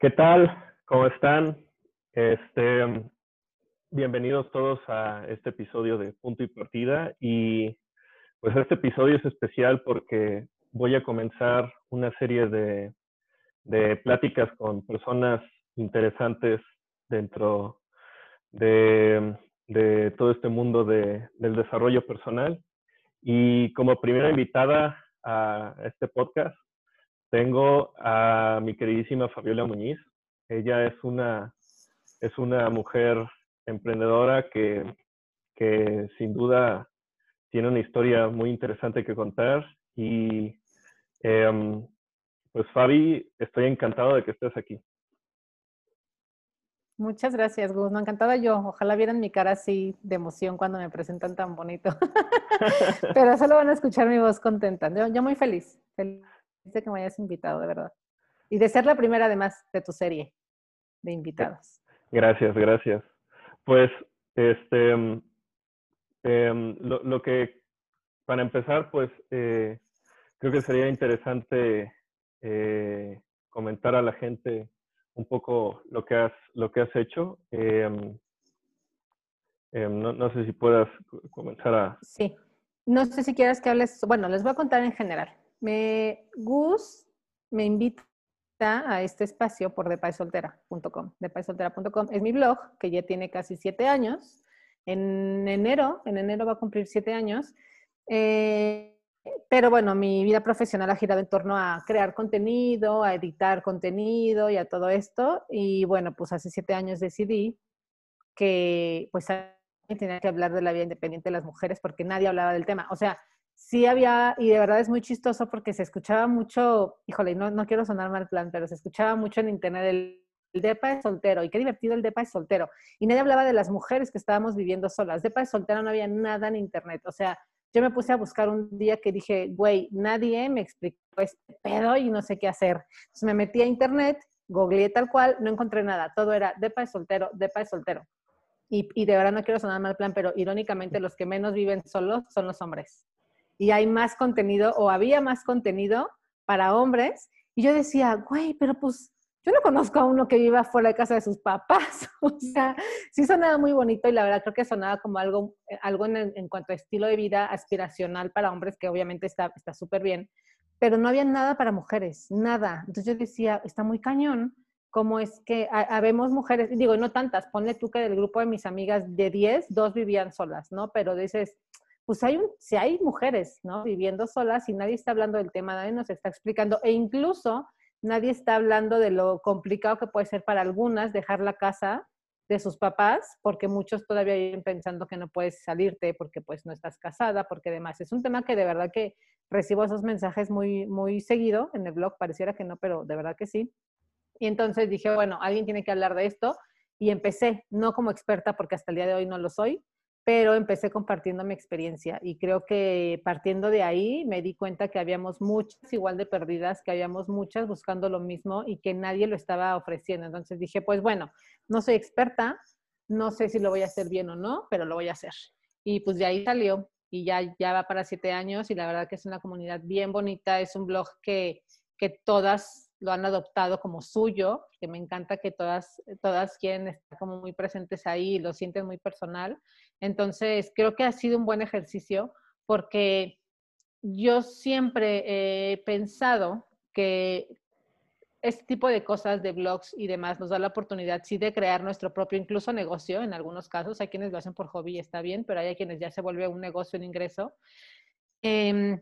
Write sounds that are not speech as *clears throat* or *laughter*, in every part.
¿Qué tal? ¿Cómo están? Este, bienvenidos todos a este episodio de Punto y Partida. Y pues este episodio es especial porque voy a comenzar una serie de, pláticas con personas interesantes dentro de, todo este mundo de, del desarrollo personal. Y como primera invitada a este podcast, tengo a mi queridísima Fabiola Muñiz. Ella es una, es una mujer emprendedora que, que sin duda tiene una historia muy interesante que contar. Y em, pues Fabi, estoy encantado de que estés aquí. Muchas gracias, Gus. No, encantada yo. Ojalá vieran mi cara así de emoción cuando me presentan tan bonito. *laughs* Pero solo van a escuchar mi voz contenta. Yo, muy feliz. Que me hayas invitado, de verdad. Y de ser la primera, además, de tu serie de invitados. Gracias, gracias. Pues, este, eh, lo, lo, que, para empezar, pues, eh, creo que sería interesante eh, comentar a la gente un poco lo que has, lo que has hecho. Em, em, no, no sé si puedas comenzar a... Sí. No sé si quieres que hables, bueno, les voy a contar en general. Me, Gus me invita a este espacio por depaisoltera.com. Depaisoltera.com es mi blog que ya tiene casi siete años. En enero, en enero va a cumplir siete años. Eh, pero bueno, mi vida profesional ha girado en torno a crear contenido, a editar contenido y a todo esto. Y bueno, pues hace siete años decidí que pues tenía que hablar de la vida independiente de las mujeres porque nadie hablaba del tema. O sea, sí había, y de verdad es muy chistoso porque se escuchaba mucho, híjole, no, no quiero sonar mal plan, pero se escuchaba mucho en internet el, el DEPA es soltero, y qué divertido el DEPA es soltero. Y nadie hablaba de las mujeres que estábamos viviendo solas. DEPA es soltero no había nada en internet. O sea, yo me puse a buscar un día que dije, güey, nadie me explicó este pedo y no sé qué hacer. Entonces me metí a internet, googleé tal cual, no encontré nada. Todo era DEPA es soltero, DEPA es soltero. Y, y de verdad no quiero sonar mal plan, pero irónicamente los que menos viven solos son los hombres y hay más contenido o había más contenido para hombres. Y yo decía, güey, pero pues yo no conozco a uno que viva fuera de casa de sus papás. *laughs* o sea, sí sonaba muy bonito y la verdad creo que sonaba como algo, eh, algo en, cuanto a estilo de vida aspiracional para hombres, que obviamente está súper bien, pero no había nada para mujeres, nada. Entonces yo decía, está muy cañón. ¿Cómo es que habemos mujeres? Digo, no tantas, ponle tú que del grupo de mis amigas de 10, dos vivían solas, ¿no? Pero dices, pues hay, un, si hay mujeres, ¿no? Viviendo solas y nadie está hablando del tema, nadie nos está explicando e incluso nadie está hablando de lo complicado que puede ser para algunas dejar la casa de sus papás, porque muchos todavía viven pensando que no puedes salirte porque pues no estás casada, porque además es un tema que de verdad que recibo esos mensajes muy, muy seguido en el blog, pareciera que no, pero de verdad que sí. Y entonces dije, bueno, alguien tiene que hablar de esto y empecé, no como experta porque hasta el día de hoy no lo soy, pero empecé compartiendo mi experiencia y creo que partiendo de ahí me di cuenta que habíamos muchas igual de perdidas, que habíamos muchas buscando lo mismo y que nadie lo estaba ofreciendo. Entonces dije, pues bueno, no soy experta, no sé si lo voy a hacer bien o no, pero lo voy a hacer. Y pues de ahí salió y ya, ya va para siete años y la verdad que es una comunidad bien bonita, es un blog que, que todas lo han adoptado como suyo, que me encanta que todas, todas quieren estar como muy presentes ahí lo sienten muy personal. Entonces, creo que ha sido un buen ejercicio porque yo siempre he pensado que este tipo de cosas de blogs y demás nos da la oportunidad, sí, de crear nuestro propio, incluso negocio en algunos casos. Hay quienes lo hacen por hobby y está bien, pero hay quienes ya se vuelve un negocio, un ingreso. Eh,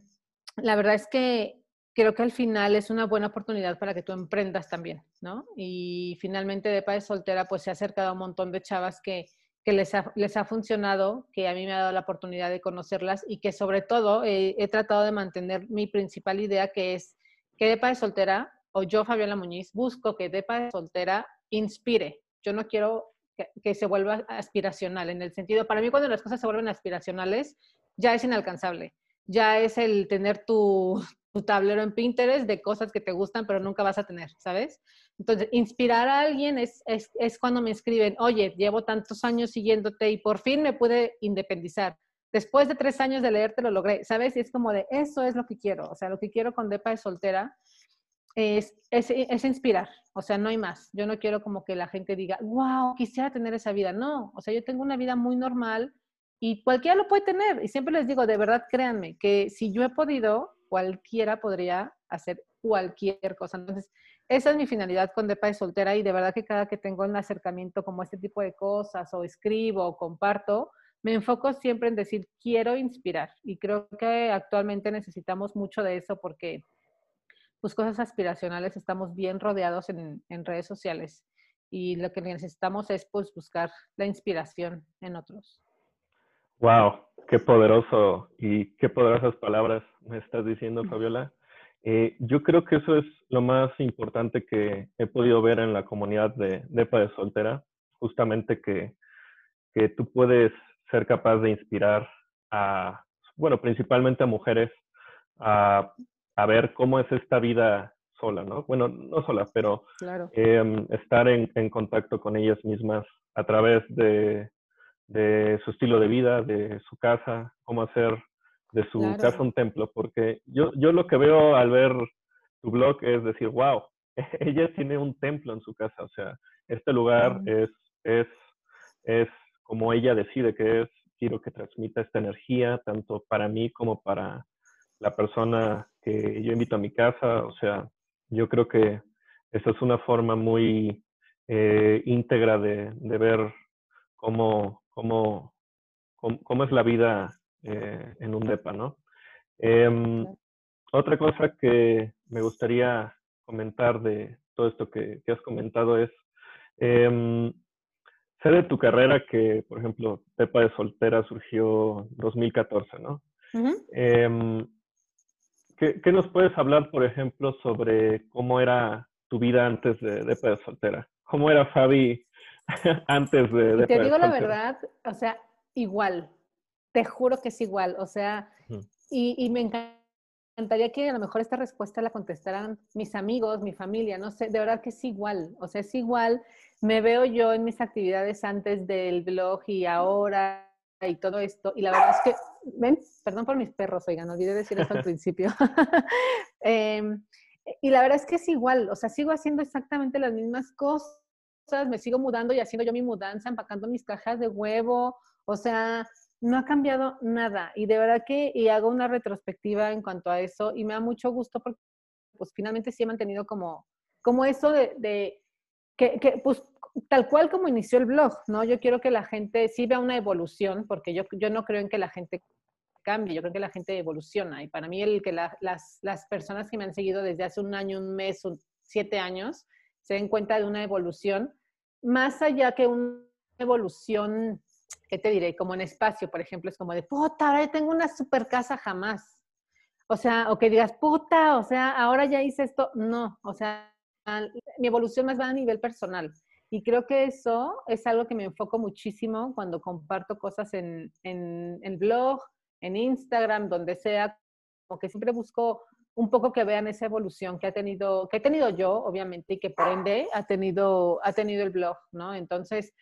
la verdad es que creo que al final es una buena oportunidad para que tú emprendas también, ¿no? Y finalmente de Padre Soltera, pues se ha acercado a un montón de chavas que que les ha, les ha funcionado, que a mí me ha dado la oportunidad de conocerlas y que sobre todo eh, he tratado de mantener mi principal idea que es que de Soltera o yo, Fabiola Muñiz, busco que de Soltera inspire. Yo no quiero que, que, se vuelva aspiracional, en el sentido, para mí cuando las cosas se vuelven aspiracionales, ya es inalcanzable. Ya es el tener tu, tu tablero en Pinterest de cosas que te gustan, pero nunca vas a tener, ¿sabes? Entonces, inspirar a alguien es, es, es, cuando me escriben, oye, llevo tantos años siguiéndote y por fin me pude independizar. Después de tres años de leerte lo logré, ¿sabes? Y es como de, eso es lo que quiero. O sea, lo que quiero con Depa de soltera es, es, inspirar, o sea, no hay más. Yo no quiero como que la gente diga, wow, quisiera tener esa vida. No, o sea, yo tengo una vida muy normal y cualquiera lo puede tener. Y siempre les digo, de verdad, créanme, que si yo he podido, cualquiera podría hacer cualquier cosa. Entonces, esa es mi finalidad con Depa de Soltera y de verdad que cada que tengo un acercamiento como este tipo de cosas o escribo o comparto, me enfoco siempre en decir, quiero inspirar. Y creo que actualmente necesitamos mucho de eso porque pues cosas aspiracionales estamos bien rodeados en, en redes sociales y lo que necesitamos es pues buscar la inspiración en otros. Wow, qué poderoso y qué poderosas palabras me estás diciendo, Fabiola. Eh, yo creo que eso es lo más importante que he podido ver en la comunidad de Depa de Soltera, justamente que, que tú puedes ser capaz de inspirar a, bueno, principalmente a mujeres a a ver cómo es esta vida sola, ¿no? Bueno, no sola, pero em, estar en, contacto con ellas mismas a través de, su estilo de vida, de su casa, cómo hacer de su casa un templo, porque yo, yo lo que veo al ver tu blog es decir, wow, *laughs* ella tiene un templo en su casa, o sea, este lugar es, es, es como ella decide que es, quiero que transmita esta energía, tanto para mí como para la persona que yo invito a mi casa. O sea, yo creo que esa es una forma muy eh, íntegra de, ver cómo, cómo, cómo, es la vida eh, en un DEPA, ¿no? Em, otra cosa que me gustaría comentar de todo esto que, has comentado es, eh, sé de tu carrera que, por ejemplo, DEPA de soltera surgió 2014, ¿no? ¿Qué, nos puedes hablar, por ejemplo, sobre cómo era tu vida antes de, de Soltera? ¿Cómo era Fabi *laughs* antes de, de Te digo la verdad, o sea, igual. Te juro que es igual. O sea, y, y, me encantaría que a lo mejor esta respuesta la contestaran mis amigos, mi familia, no sé, de verdad que es igual. O sea, es igual. Me veo yo en mis actividades antes del blog y ahora y todo esto. Y la verdad es que, ven, perdón por mis perros, oigan, olvidé decir esto al principio. *laughs* Em, y la verdad es que es igual, o sea, sigo haciendo exactamente las mismas cosas, me sigo mudando y haciendo yo mi mudanza, empacando mis cajas de huevo, o sea, no ha cambiado nada. Y de verdad que, y hago una retrospectiva en cuanto a eso, y me da mucho gusto porque, pues, finalmente sí he mantenido como, como eso de, de que, que, pues, tal cual como inició el blog, ¿no? Yo quiero que la gente sí vea una evolución, porque yo, yo no creo en que la gente cambie, yo creo que la gente evoluciona. Y para mí el que las, las, personas que me han seguido desde hace un año, un mes, siete años, se den cuenta de una evolución, más allá que una evolución, ¿qué te diré? Como en espacio, por ejemplo, es como de, puta, ahora tengo una super casa jamás. O sea, o que digas, puta, o sea, ahora ya hice esto. No, o sea, mi evolución más va a nivel personal. Y creo que eso es algo que me enfoco muchísimo cuando comparto cosas en, en el blog, en Instagram, donde sea, como que siempre busco un poco que vean esa evolución que ha tenido, que he tenido yo, obviamente, y que por ende ha tenido, ha tenido el blog, ¿no? Entonces,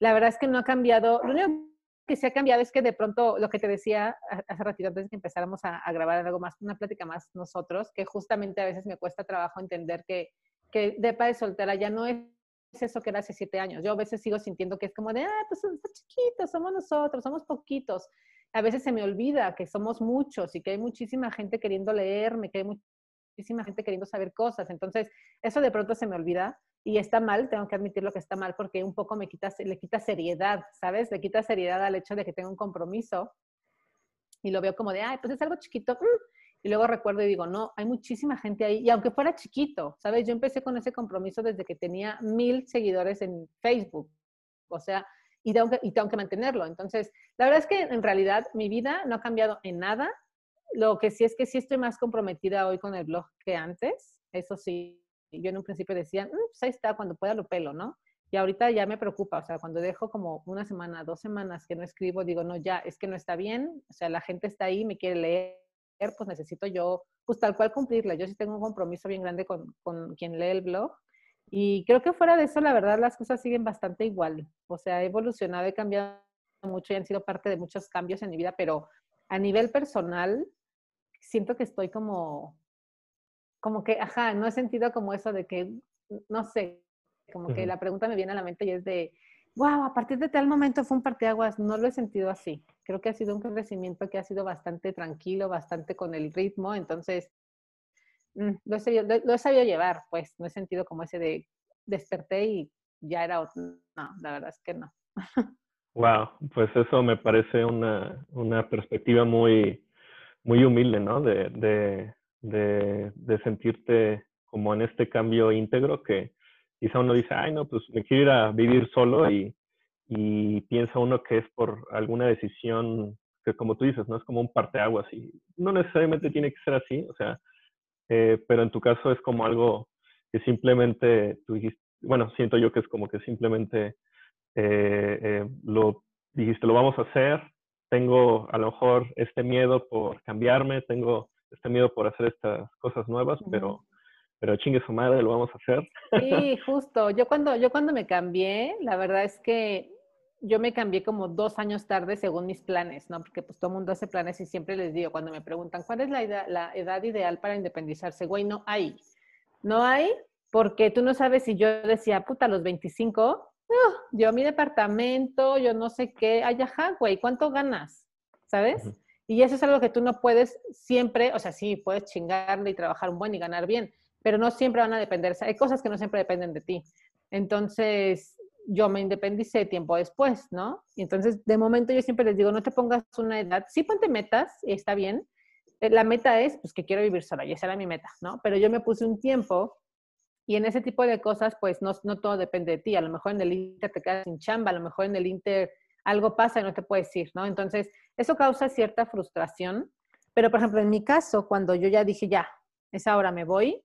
la verdad es que no ha cambiado. Lo único que se ha cambiado es que de pronto, lo que te decía hace ratito antes de que empezáramos a, a grabar algo más, una plática más nosotros, que justamente a veces me cuesta trabajo entender que, que Depa de soltera ya no es eso que era hace siete años. Yo a veces sigo sintiendo que es como de, ah, pues son chiquitos, somos nosotros, somos poquitos. A veces se me olvida que somos muchos y que hay muchísima gente queriendo leerme, que hay muchísima gente queriendo saber cosas. Entonces, eso de pronto se me olvida y está mal, tengo que admitir lo que está mal porque un poco me le quita seriedad, ¿sabes? Le quita seriedad al hecho de que tengo un compromiso y lo veo como de, ay, pues es algo chiquito. Mm, y luego recuerdo y digo, no, hay muchísima gente ahí. Y aunque fuera chiquito, ¿sabes? Yo empecé con ese compromiso desde que tenía mil seguidores en Facebook. O sea, y tengo, que, mantenerlo. Entonces, la verdad es que en realidad mi vida no ha cambiado en nada. Lo que sí es que sí estoy más comprometida hoy con el blog que antes. Eso sí, yo en un principio decía, mm, pues ahí está, cuando pueda lo pelo, ¿no? Y ahorita ya me preocupa, o sea, cuando dejo como una semana, dos semanas que no escribo, digo, no, ya, es que no está bien, o sea, la gente está ahí, me quiere leer, pues necesito yo, pues tal cual cumplirla. Yo sí tengo un compromiso bien grande con, con quien lee el blog. Y creo que fuera de eso, la verdad, las cosas siguen bastante igual. O sea, he evolucionado, he cambiado mucho y han sido parte de muchos cambios en mi vida, pero a nivel personal, siento que estoy como, como que, ajá, no he sentido como eso de que, no sé, como que la pregunta me viene a la mente y es de, wow, a partir de tal momento fue un parteaguas, no lo he sentido así. Creo que ha sido un crecimiento que ha sido bastante tranquilo, bastante con el ritmo, entonces lo, he sabido, lo, he sabido llevar, pues no he sentido como ese de desperté y ya era otro. No, la verdad es que no. *laughs* Wow, pues eso me parece una, una perspectiva muy, muy humilde, ¿no? De, de, de, de, sentirte como en este cambio íntegro que quizá uno dice, ay, no, pues me quiero ir a vivir solo y, y piensa uno que es por alguna decisión que como tú dices, no es como un parteaguas y no necesariamente tiene que ser así, o sea, eh, pero en tu caso es como algo que simplemente tú dijiste, bueno, siento yo que es como que simplemente eh, eh, lo dijiste, lo vamos a hacer, tengo a lo mejor este miedo por cambiarme, tengo este miedo por hacer estas cosas nuevas, pero pero chingue su madre, lo vamos a hacer. Sí, justo. Yo cuando, yo cuando me cambié, la verdad es que yo me cambié como dos años tarde según mis planes, ¿no? Porque pues todo el mundo hace planes y siempre les digo, cuando me preguntan, ¿cuál es la edad, la edad ideal para independizarse? Güey, no hay. No hay porque tú no sabes si yo decía, puta, a los 25, yo mi departamento, yo no sé qué, ay, ajá, güey, ¿cuánto ganas? ¿Sabes? Y eso es algo que tú no puedes siempre, o sea, sí, puedes chingarle y trabajar un buen y ganar bien, pero no siempre van a depender, hay cosas que no siempre dependen de ti. Entonces, yo me independicé tiempo después, ¿no? Entonces, de momento yo siempre les digo, no te pongas una edad, sí ponte metas, está bien. Eh, la meta es, pues, que quiero vivir sola, y esa era mi meta, ¿no? Pero yo me puse un tiempo y en ese tipo de cosas, pues, no, no todo depende de ti. A lo mejor en el Inter te quedas sin chamba, a lo mejor en el Inter algo pasa y no te puedes ir, ¿no? Entonces, eso causa cierta frustración. Pero, por ejemplo, en mi caso, cuando yo ya dije, ya, es ahora, me voy,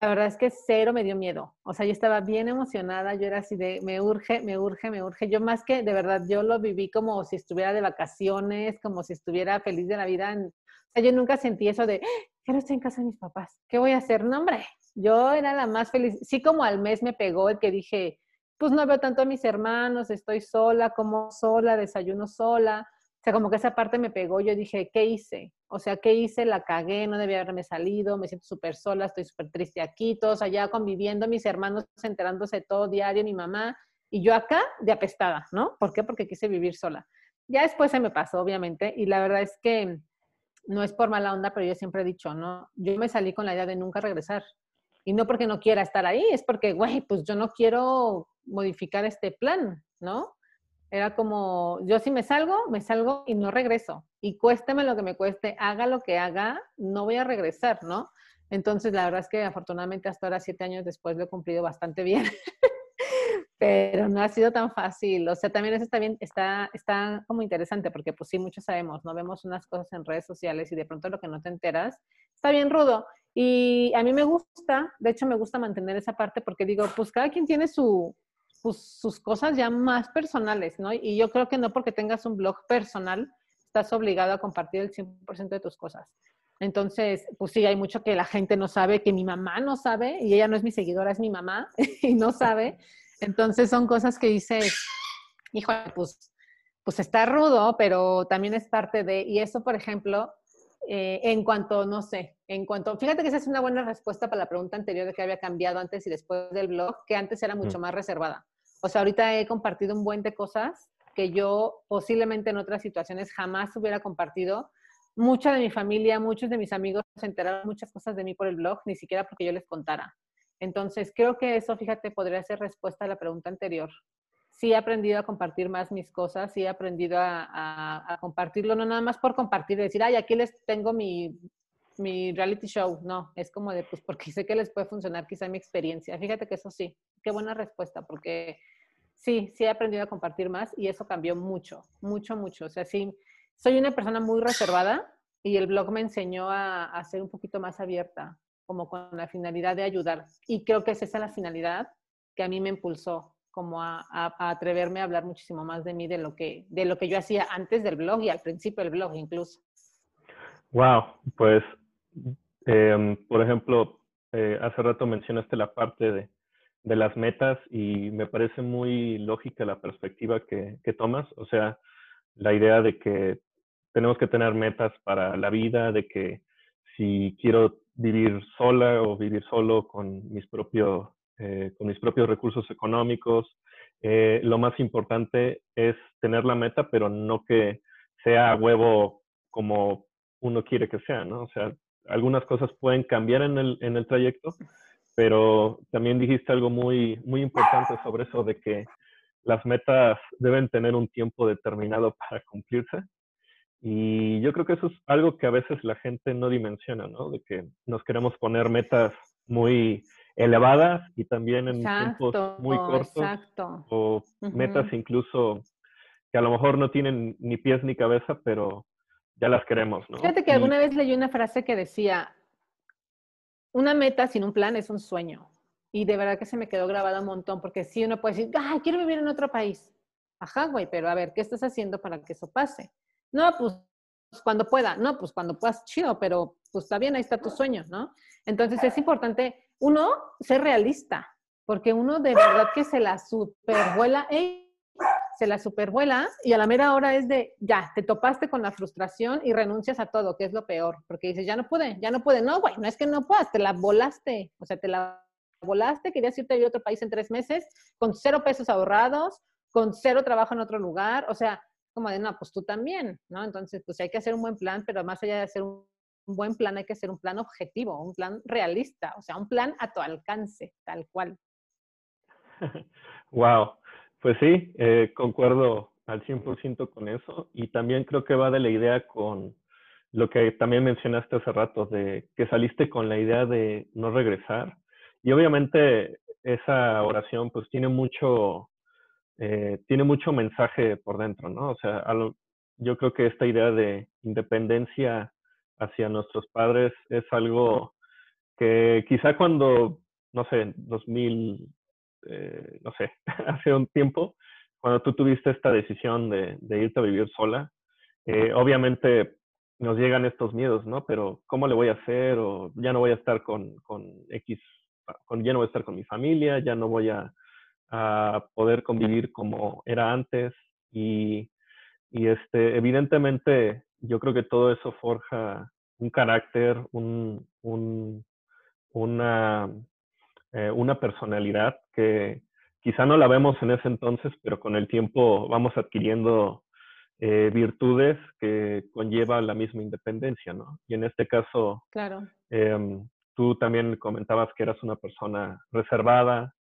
la verdad es que cero me dio miedo. O sea, yo estaba bien emocionada, yo era así de, me urge, me urge, me urge. Yo más que, de verdad, yo lo viví como si estuviera de vacaciones, como si estuviera feliz de la vida. O sea, yo nunca sentí eso de, quiero estar en casa de mis papás. ¿Qué voy a hacer? No, hombre, yo era la más feliz. Sí, como al mes me pegó el que dije, pues no veo tanto a mis hermanos, estoy sola, como sola, desayuno sola. O sea, como que esa parte me pegó. Yo dije, ¿qué hice? O sea, ¿qué hice? La cagué, no debía haberme salido, me siento súper sola, estoy súper triste aquí, todos allá conviviendo, mis hermanos enterándose todo diario, mi mamá, y yo acá de apestada, ¿no? ¿Por qué? Porque quise vivir sola. Ya después se me pasó, obviamente, y la verdad es que no es por mala onda, pero yo siempre he dicho, ¿no? Yo me salí con la idea de nunca regresar. Y no porque no quiera estar ahí, es porque, güey, pues yo no quiero modificar este plan, ¿no? Era como, yo si me salgo, me salgo y no regreso. Y cuésteme lo que me cueste, haga lo que haga, no voy a regresar, ¿no? Entonces, la verdad es que afortunadamente hasta ahora, siete años después, lo he cumplido bastante bien. *laughs* Pero no ha sido tan fácil. O sea, también eso está bien, está, está como interesante porque pues sí, muchos sabemos, no vemos unas cosas en redes sociales y de pronto lo que no te enteras está bien rudo. Y a mí me gusta, de hecho me gusta mantener esa parte porque digo, pues cada quien tiene su, pues, sus cosas ya más personales, ¿no? Y yo creo que no porque tengas un blog personal estás obligado a compartir el 100% de tus cosas. Entonces, pues sí, hay mucho que la gente no sabe, que mi mamá no sabe, y ella no es mi seguidora, es mi mamá, *laughs* y no sabe. Entonces son cosas que dice, hijo, pues, pues está rudo, pero también es parte de, y eso, por ejemplo, eh, en cuanto, no sé, en cuanto, fíjate que esa es una buena respuesta para la pregunta anterior de que había cambiado antes y después del blog, que antes era mucho más reservada. O sea, ahorita he compartido un buen de cosas que yo posiblemente en otras situaciones jamás hubiera compartido. Mucha de mi familia, muchos de mis amigos se enteraron muchas cosas de mí por el blog, ni siquiera porque yo les contara. Entonces, creo que eso, fíjate, podría ser respuesta a la pregunta anterior. Sí he aprendido a compartir más mis cosas, sí he aprendido a, compartirlo, no nada más por compartir, decir, ay, aquí les tengo mi, mi reality show. No, es como de, pues, porque sé que les puede funcionar quizá mi experiencia. Fíjate que eso sí, qué buena respuesta, porque sí, sí he aprendido a compartir más y eso cambió mucho, mucho, mucho. O sea, sí, soy una persona muy reservada y el blog me enseñó a, ser un poquito más abierta, como con la finalidad de ayudar. Y creo que es esa la finalidad que a mí me impulsó, como a, atreverme a hablar muchísimo más de mí, de lo, que, de lo que yo hacía antes del blog y al principio del blog incluso. Wow, pues, em, por ejemplo, eh, hace rato mencionaste la parte de, las metas y me parece muy lógica la perspectiva que, tomas, o sea, la idea de que tenemos que tener metas para la vida, de que si quiero vivir sola o vivir solo con mis, propios eh, con mis propios recursos económicos. Eh, lo más importante es tener la meta, pero no que sea huevo como uno quiere que sea, ¿no? O sea, algunas cosas pueden cambiar en el, en el trayecto, pero también dijiste algo muy, muy importante sobre eso de que las metas deben tener un tiempo determinado para cumplirse. Y yo creo que eso es algo que a veces la gente no dimensiona, ¿no? De que nos queremos poner metas muy elevadas y también en tiempos muy cortos. Exacto. O metas incluso que a lo mejor no tienen ni pies ni cabeza, pero ya las queremos, ¿no? Fíjate que alguna vez leí una frase que decía, una meta sin un plan es un sueño. Y de verdad que se me quedó grabada un montón, porque si uno puede decir, ¡ay, quiero vivir en otro país! Ajá, güey, pero a ver, ¿qué estás haciendo para que eso pase? No, pues cuando pueda, no, pues cuando puedas, chido, pero pues está bien, ahí está tu sueño, ¿no? Entonces es importante, uno, ser realista, porque uno de verdad que se la supervuela, se la supervuela y a la mera hora es de, ya, te topaste con la frustración y renuncias a todo, que es lo peor, porque dices, ya no pude, ya no pude, no, güey, no es que no puedas, te la volaste, o sea, te la volaste, querías irte a otro país en tres meses, con cero pesos ahorrados, con cero trabajo en otro lugar, o sea, como de, no, pues tú también, ¿no? Entonces, pues hay que hacer un buen plan, pero más allá de hacer un, buen plan, hay que hacer un plan objetivo, un plan realista, o sea, un plan a tu alcance, tal cual. *laughs* wow, pues sí, eh, concuerdo al 100% con eso y también creo que va de la idea con lo que también mencionaste hace rato, de que saliste con la idea de no regresar y obviamente esa oración pues tiene mucho, eh, tiene mucho mensaje por dentro, ¿no? O sea, yo creo que esta idea de independencia hacia nuestros padres es algo que quizá cuando, no sé, 2000, eh, no sé, *laughs* hace un tiempo, cuando tú tuviste esta decisión de, irte a vivir sola, eh, obviamente nos llegan estos miedos, ¿no? Pero ¿cómo le voy a hacer? O ya no voy a estar con, con X ya no voy a estar con mi familia, ya no voy a, poder convivir como era antes y, este, evidentemente yo creo que todo eso forja un carácter, un, una, eh, una personalidad que quizá no la vemos en ese entonces, pero con el tiempo vamos adquiriendo eh, virtudes que conlleva la misma independencia, ¿no? Y en este caso, claro. Em, Tú también comentabas que eras una persona reservada,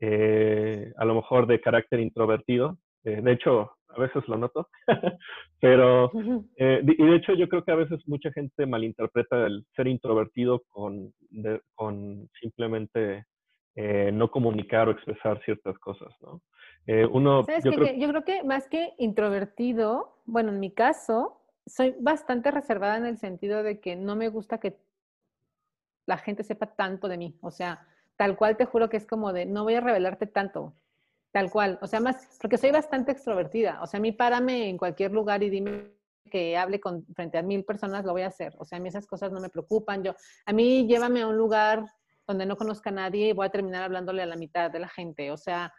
eh, a lo mejor de carácter introvertido. Eh, de hecho, a veces lo noto, *laughs* pero, *laughs* eh, y de hecho yo creo que a veces mucha gente malinterpreta el ser introvertido con, con simplemente no comunicar o expresar ciertas cosas, ¿no? uno, yo, creo... yo creo que más que introvertido, bueno, en mi caso, soy bastante reservada en el sentido de que no me gusta que la gente sepa tanto de mí. O sea, tal cual te juro que es como de, no voy a revelarte tanto, tal cual. O sea, más, porque soy bastante extrovertida. O sea, a mí párame en cualquier lugar y dime que hable con, frente a mil personas, lo voy a hacer. O sea, a mí esas cosas no me preocupan. Yo, a mí llévame a un lugar donde no conozca a nadie y voy a terminar hablándole a la mitad de la gente. O sea,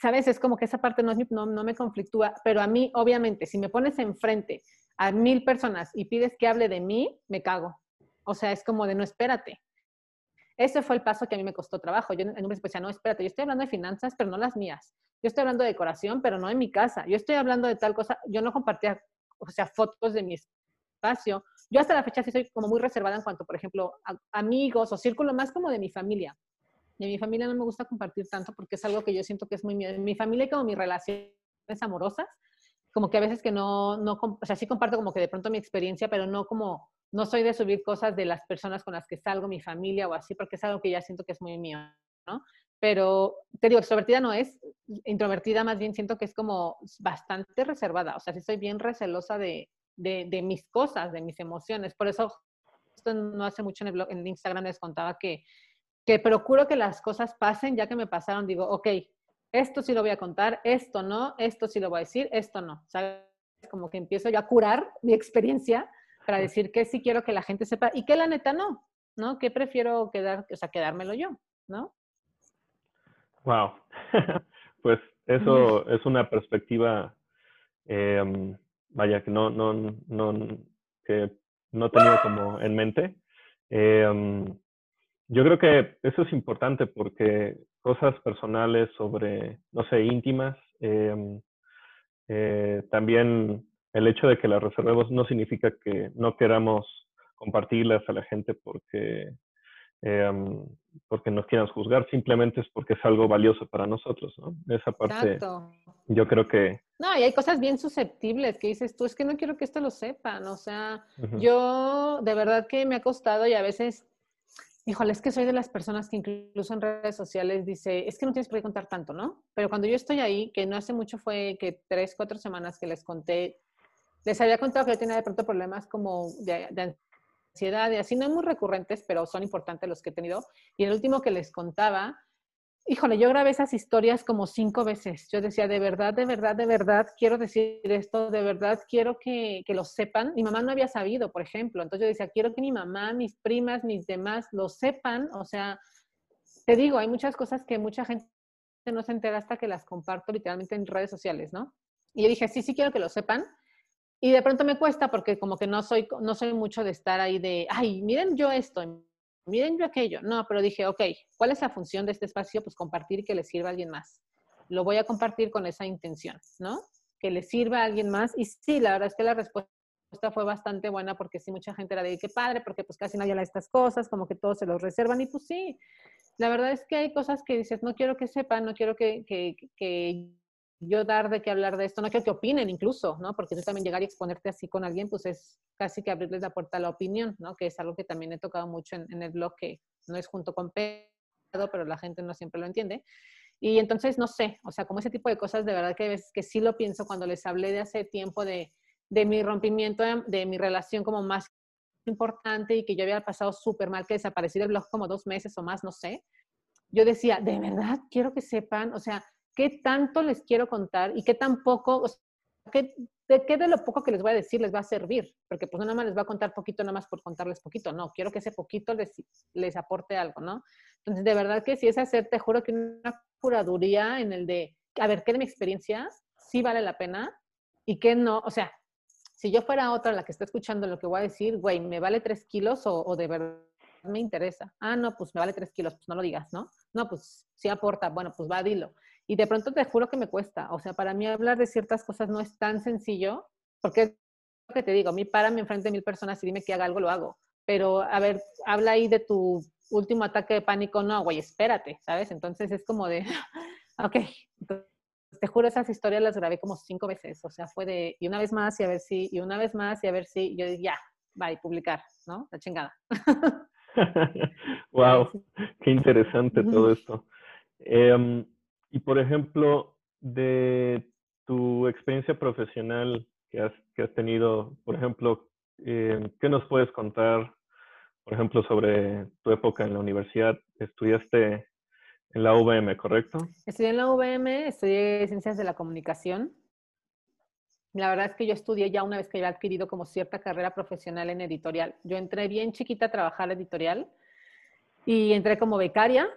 ¿sabes? Es como que esa parte no, no, no me conflictúa, pero a mí, obviamente, si me pones enfrente a mil personas y pides que hable de mí, me cago. O sea, es como de no espérate. Ese fue el paso que a mí me costó trabajo. Yo en un principio decía, no, espérate, yo estoy hablando de finanzas, pero no las mías. Yo estoy hablando de decoración, pero no en mi casa. Yo estoy hablando de tal cosa. Yo no compartía, o sea, fotos de mi espacio. Yo hasta la fecha sí soy como muy reservada en cuanto, por ejemplo, a amigos o círculo más como de mi familia. De mi familia no me gusta compartir tanto porque es algo que yo siento que es muy mío. mi familia y como mis relaciones amorosas, como que a veces que no, no, o sea, sí comparto como que de pronto mi experiencia, pero no como no soy de subir cosas de las personas con las que salgo, mi familia o así, porque es algo que ya siento que es muy mío, ¿no? Pero te digo, extrovertida no es, introvertida más bien siento que es como bastante reservada, o sea, sí soy bien recelosa de, de, mis cosas, de mis emociones. Por eso, esto no hace mucho en el blog, en Instagram les contaba que, que procuro que las cosas pasen, ya que me pasaron, digo, ok, esto sí lo voy a contar, esto no, esto sí lo voy a decir, esto no. ¿Sabes? Como que empiezo yo a curar mi experiencia para decir que sí quiero que la gente sepa y que la neta no, ¿no? Que prefiero quedar, o sea, quedármelo yo, ¿no? Wow. *laughs* pues eso es una perspectiva, em, vaya, que no, no, no, que no tenido como en mente. Em, yo creo que eso es importante porque cosas personales sobre, no sé, íntimas, em, eh, también el hecho de que las reservemos no significa que no queramos compartirlas a la gente porque, em, porque nos quieran juzgar, simplemente es porque es algo valioso para nosotros, ¿no? Esa parte, yo creo que... No, y hay cosas bien susceptibles que dices tú, es que no quiero que esto lo sepan, o sea, yo de verdad que me ha costado y a veces Híjole, es que soy de las personas que incluso en redes sociales dice, es que no tienes por qué contar tanto, ¿no? Pero cuando yo estoy ahí, que no hace mucho fue que tres, cuatro semanas que les conté, les había contado que yo tenía de pronto problemas como de, de ansiedad y así, no muy recurrentes, pero son importantes los que he tenido. Y el último que les contaba, híjole, yo grabé esas historias como cinco veces. Yo decía, de verdad, de verdad, de verdad, quiero decir esto, de verdad, quiero que, que, lo sepan. Mi mamá no había sabido, por ejemplo. Entonces yo decía, quiero que mi mamá, mis primas, mis demás lo sepan. O sea, te digo, hay muchas cosas que mucha gente no se entera hasta que las comparto literalmente en redes sociales, ¿no? Y yo dije, sí, sí quiero que lo sepan. Y de pronto me cuesta porque como que no soy, no soy mucho de estar ahí de, ay, miren yo esto, miren yo aquello. No, pero dije, ok, ¿cuál es la función de este espacio? Pues compartir que le sirva a alguien más. Lo voy a compartir con esa intención, ¿no? Que le sirva a alguien más. Y sí, la verdad es que la respuesta fue bastante buena porque sí, mucha gente era de, qué padre, porque pues casi nadie habla de estas cosas, como que todos se los reservan. Y pues sí, la verdad es que hay cosas que dices, no quiero que sepan, no quiero que yo dar de qué hablar de esto, no quiero que opinen incluso, ¿no? Porque tú también llegar y exponerte así con alguien, pues es casi que abrirles la puerta a la opinión, ¿no? Que es algo que también he tocado mucho en, el blog, que no es junto con Pedro, pero la gente no siempre lo entiende. Y entonces, no sé, o sea, como ese tipo de cosas, de verdad que, que sí lo pienso cuando les hablé de hace tiempo de, de mi rompimiento, de, de, mi relación como más importante y que yo había pasado súper mal, que desaparecí del blog como dos meses o más, no sé. Yo decía, de verdad, quiero que sepan, o sea, qué tanto les quiero contar y qué tan poco, o sea, qué, de qué de lo poco que les voy a decir les va a servir, porque pues no nada más les voy a contar poquito, nada más por contarles poquito, no, quiero que ese poquito les, les aporte algo, ¿no? Entonces, de verdad que si es hacer, te juro que una curaduría en el de, a ver, ¿qué de mi experiencia sí vale la pena y qué no? O sea, si yo fuera otra la que está escuchando lo que voy a decir, güey, ¿me vale tres kilos o, o de verdad me interesa? Ah, no, pues me vale tres kilos, pues no lo digas, ¿no? No, pues sí aporta, bueno, pues va, dilo. Y de pronto te juro que me cuesta. O sea, para mí hablar de ciertas cosas no es tan sencillo, porque es lo que te digo, a mí párame enfrente de mil personas y dime que haga algo, lo hago. Pero, a ver, habla ahí de tu último ataque de pánico. No, güey, espérate, ¿sabes? Entonces es como de, *laughs* ok, te juro, esas historias las grabé como cinco veces. O sea, fue de, y una vez más y a ver si, y una vez más y a ver si, yo dije, ya, y publicar, ¿no? La chingada. *laughs* wow, qué interesante *laughs* todo esto. Eh, y por ejemplo, de tu experiencia profesional que has, que has tenido, por ejemplo, eh, ¿qué nos puedes contar, por ejemplo, sobre tu época en la universidad? Estudiaste en la UVM, ¿correcto? Estudié en la UVM, estudié Ciencias de la Comunicación. La verdad es que yo estudié ya una vez que había adquirido como cierta carrera profesional en editorial. Yo entré bien chiquita a trabajar editorial y entré como becaria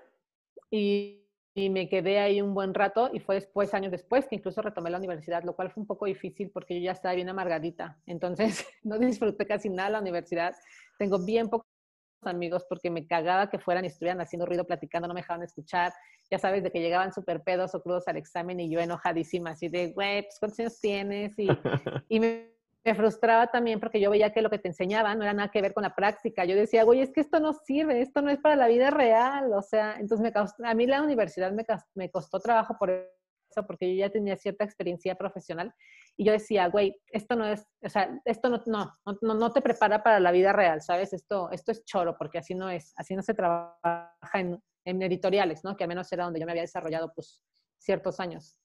y y me quedé ahí un buen rato y fue después, años después, que incluso retomé la universidad, lo cual fue un poco difícil porque yo ya estaba bien amargadita. Entonces, *laughs* no disfruté casi nada la universidad. Tengo bien pocos amigos porque me cagaba que fueran y estuvieran haciendo ruido, platicando, no me dejaban escuchar. Ya sabes, de que llegaban súper pedos o crudos al examen y yo enojadísima, así de, güey, pues, ¿cuántos años tienes? Y, *laughs* y me me frustraba también porque yo veía que lo que te enseñaban no era nada que ver con la práctica. Yo decía, güey, es que esto no sirve, esto no es para la vida real. O sea, entonces me a mí la universidad me, me costó trabajo por eso, porque yo ya tenía cierta experiencia profesional. Y yo decía, güey, esto no es, o sea, esto no, no, no, no te prepara para la vida real, ¿sabes? Esto, esto es choro, porque así no es, así no se trabaja en, en editoriales, ¿no? Que al menos era donde yo me había desarrollado, pues, ciertos años.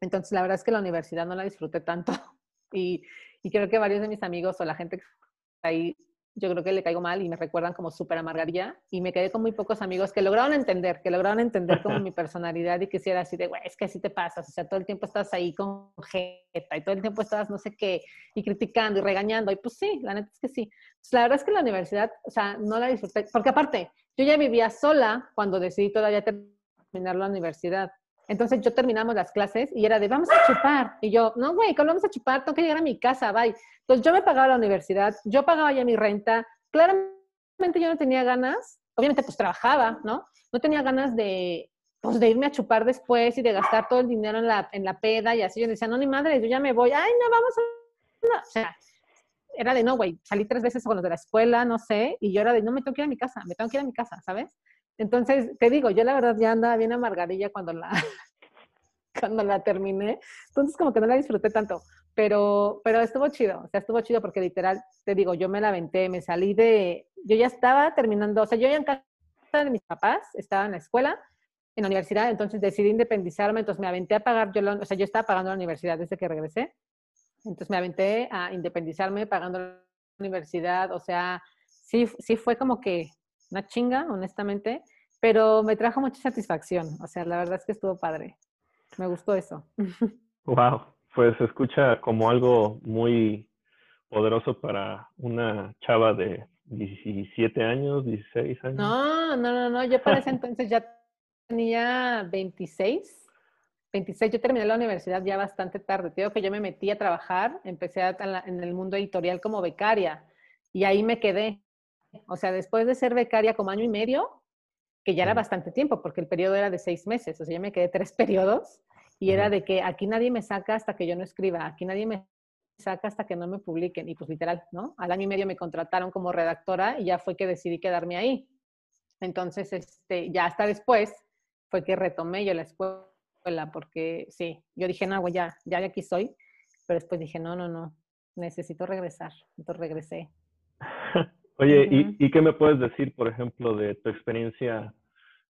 Entonces, la verdad es que la universidad no la disfruté tanto. *laughs* Y, y creo que varios de mis amigos o la gente que está ahí, yo creo que le caigo mal y me recuerdan como súper amargadilla. Y me quedé con muy pocos amigos que lograron entender, que lograron entender como mi personalidad y que si era así de, güey, es que así te pasas. O sea, todo el tiempo estás ahí con jeta y todo el tiempo estás no sé qué, y criticando y regañando. Y pues sí, la neta es que sí. Pues la verdad es que la universidad, o sea, no la disfruté. Porque aparte, yo ya vivía sola cuando decidí todavía terminar la universidad. Entonces yo terminamos las clases y era de, vamos a chupar. Y yo, no, güey, ¿cómo vamos a chupar? Tengo que llegar a mi casa, bye. Entonces yo me pagaba la universidad, yo pagaba ya mi renta. Claramente yo no tenía ganas, obviamente pues trabajaba, ¿no? No tenía ganas de, pues de irme a chupar después y de gastar todo el dinero en la, en la peda y así. Yo decía, no, ni madre, yo ya me voy. Ay, no, vamos a... O sea, era de, no, güey, salí tres veces con los de la escuela, no sé, y yo era de, no, me tengo que ir a mi casa, me tengo que ir a mi casa, ¿sabes? Entonces, te digo, yo la verdad ya andaba bien amargadilla cuando la, *laughs* cuando la terminé. Entonces, como que no la disfruté tanto. Pero, pero estuvo chido. O sea, estuvo chido porque literal, te digo, yo me la aventé, me salí de. Yo ya estaba terminando, o sea, yo ya en casa de mis papás, estaba en la escuela, en la universidad, entonces decidí independizarme, entonces me aventé a pagar, yo o sea, yo estaba pagando la universidad desde que regresé. Entonces me aventé a independizarme pagando la universidad, o sea, sí, sí fue como que una chinga, honestamente, pero me trajo mucha satisfacción. O sea, la verdad es que estuvo padre. Me gustó eso. *laughs* Wow, pues se escucha como algo muy poderoso para una chava de 17 años, 16 años. No, no, no, no. Yo para ese entonces ya tenía 26. 26, yo terminé la universidad ya bastante tarde. Te digo que yo me metí a trabajar, empecé en el mundo editorial como becaria y ahí me quedé. O sea, después de ser becaria como año y medio, que ya era bastante tiempo, porque el periodo era de seis meses, o sea, yo me quedé tres *laughs* periodos y era de que aquí nadie me saca hasta que yo no escriba, aquí nadie me saca hasta que no me publiquen. Y pues literal, ¿no? Al año y medio me contrataron como redactora y ya fue que decidí quedarme ahí. Entonces, este, ya hasta después fue que retomé yo la escuela, porque sí, yo dije, no, ya, ya aquí soy, pero después dije, no, no, no, necesito regresar. Entonces regresé. Oye, ¿y, qué me puedes decir, por ejemplo, de tu experiencia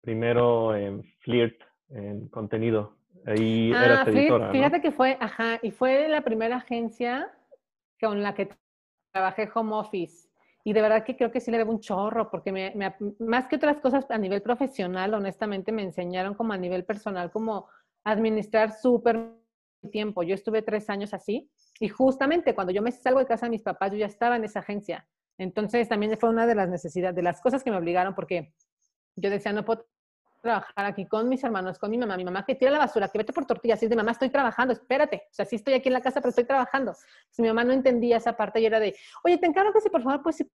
primero en Flirt, en contenido? Ahí ah, eras editora, Fíjate que fue, ajá, y fue la primera agencia con la que trabajé home office. Y de verdad que creo que sí le debo un chorro, porque me, más que otras cosas a nivel profesional, honestamente, me enseñaron como a nivel personal, como administrar súper tiempo. Yo estuve tres años así, y justamente cuando yo me salgo de casa de mis papás, yo ya estaba en esa agencia. Entonces también fue una de las necesidades, de las cosas que me obligaron, porque yo decía, no puedo trabajar aquí con mis hermanos, con mi mamá, mi mamá que tira la basura, que vete por tortillas, y es de mamá, estoy trabajando, espérate, o sea, sí estoy aquí en la casa, pero estoy trabajando. Mi mamá no entendía esa parte y era de, oye, te encargo que si por favor, pues sí,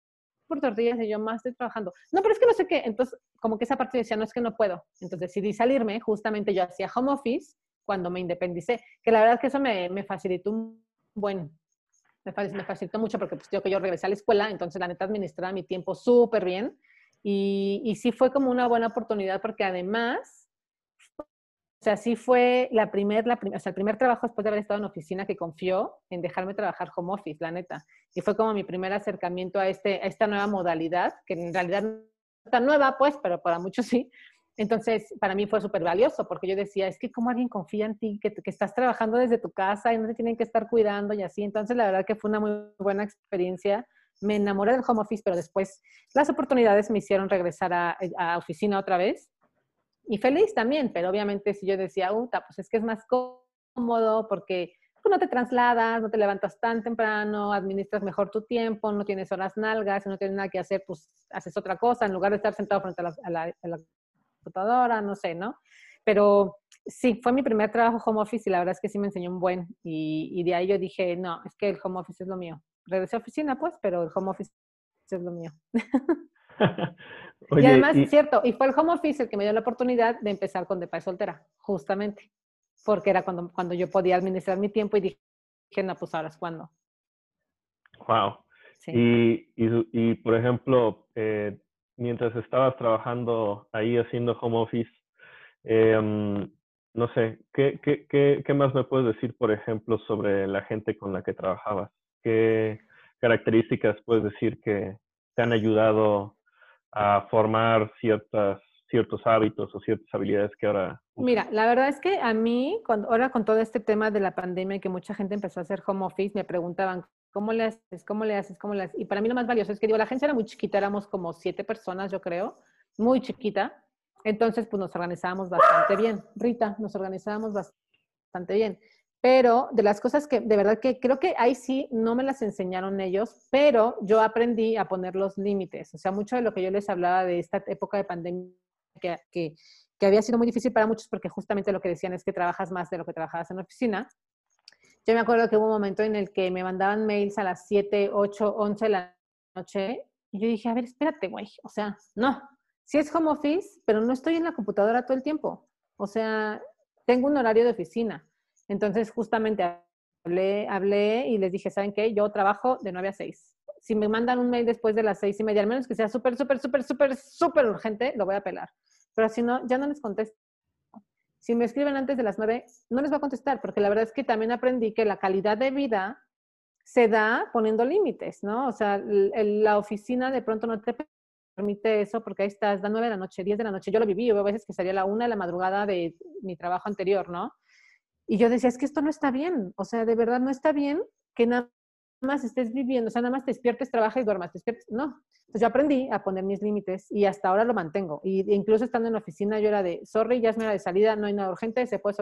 por tortillas, y yo más estoy trabajando. No, pero es que no sé qué. Entonces, como que esa parte decía, no es que no puedo. Entonces decidí salirme, justamente yo hacía home office cuando me independicé, que la verdad es que eso me, me facilitó un buen, me, facilitó mucho porque pues, yo que yo regresé a la escuela, entonces la neta administraba mi tiempo súper bien y, y sí fue como una buena oportunidad porque además, o sea, sí fue la primer, la o sea, el primer trabajo después de haber estado en oficina que confió en dejarme trabajar home office, la neta. Y fue como mi primer acercamiento a, este, a esta nueva modalidad, que en realidad no está nueva, pues, pero para muchos sí, entonces, para mí fue súper valioso porque yo decía, es que cómo alguien confía en ti, que, que, estás trabajando desde tu casa y no te tienen que estar cuidando y así. Entonces, la verdad que fue una muy buena experiencia. Me enamoré del home office, pero después las oportunidades me hicieron regresar a, a oficina otra vez. Y feliz también, pero obviamente si yo decía, Uta, pues es que es más cómodo porque tú no te trasladas, no te levantas tan temprano, administras mejor tu tiempo, no tienes horas nalgas, no tienes nada que hacer, pues haces otra cosa en lugar de estar sentado frente a la, a la computadora, no sé, ¿no? Pero sí, fue mi primer trabajo home office y la verdad es que sí me enseñó un buen. Y, de ahí yo dije, no, es que el home office es lo mío. Regresé a oficina, pues, pero el home office es lo mío. *laughs* y además, es cierto, y fue el home office el que me dio la oportunidad de empezar con Depay Soltera, justamente, porque era cuando, cuando yo podía administrar mi tiempo y dije, no, pues ahora es cuando. Wow. Y, y, y, por ejemplo, eh, mientras estabas trabajando ahí haciendo home office, em, no sé, ¿qué, qué, qué, qué, más me puedes decir, por ejemplo, sobre la gente con la que trabajabas? ¿Qué características puedes decir que te han ayudado a formar ciertas, ciertos hábitos o ciertas habilidades que ahora... Mira, la verdad es que a mí, cuando, ahora con todo este tema de la pandemia y que mucha gente empezó a hacer home office, me preguntaban, ¿Cómo le haces? ¿Cómo le haces? ¿Cómo le haces? Y para mí lo más valioso es que digo, la agencia era muy chiquita, éramos como siete personas, yo creo, muy chiquita. Entonces, pues nos organizábamos bastante bien. Rita, nos organizábamos bastante bien. Pero de las cosas que de verdad que creo que ahí sí no me las enseñaron ellos, pero yo aprendí a poner los límites. O sea, mucho de lo que yo les hablaba de esta época de pandemia que, que, que había sido muy difícil para muchos porque justamente lo que decían es que trabajas más de lo que trabajabas en la oficina. Yo me acuerdo que hubo un momento en el que me mandaban mails a las 7, 8, 11 de la noche y yo dije, a ver, espérate, güey, o sea, no, sí es home office, pero no estoy en la computadora todo el tiempo. O sea, tengo un horario de oficina. Entonces, justamente hablé, hablé y les dije, ¿saben qué? Yo trabajo de 9 a 6. Si me mandan un mail después de las 6 y media, al menos que sea súper, súper, súper, súper, súper urgente, lo voy a pelar. Pero si no, ya no les contesto. Si me escriben antes de las 9, no les voy a contestar, porque la verdad es que también aprendí que la calidad de vida se da poniendo límites, ¿no? O sea, la oficina de pronto no te permite eso porque ahí estás, da 9 de la noche, 10 de la noche. Yo lo viví, yo a veces que salía la 1 de la madrugada de mi trabajo anterior, ¿no? Y yo decía, es que esto no está bien, o sea, de verdad no está bien que nada más estés viviendo, o sea, nada más te despiertes, trabajas y duermas, te despiertes, no. Entonces yo aprendí a poner mis límites y hasta ahora lo mantengo. Y incluso estando en la oficina yo era de, sorry, ya es hora de salida, no hay nada urgente, se puede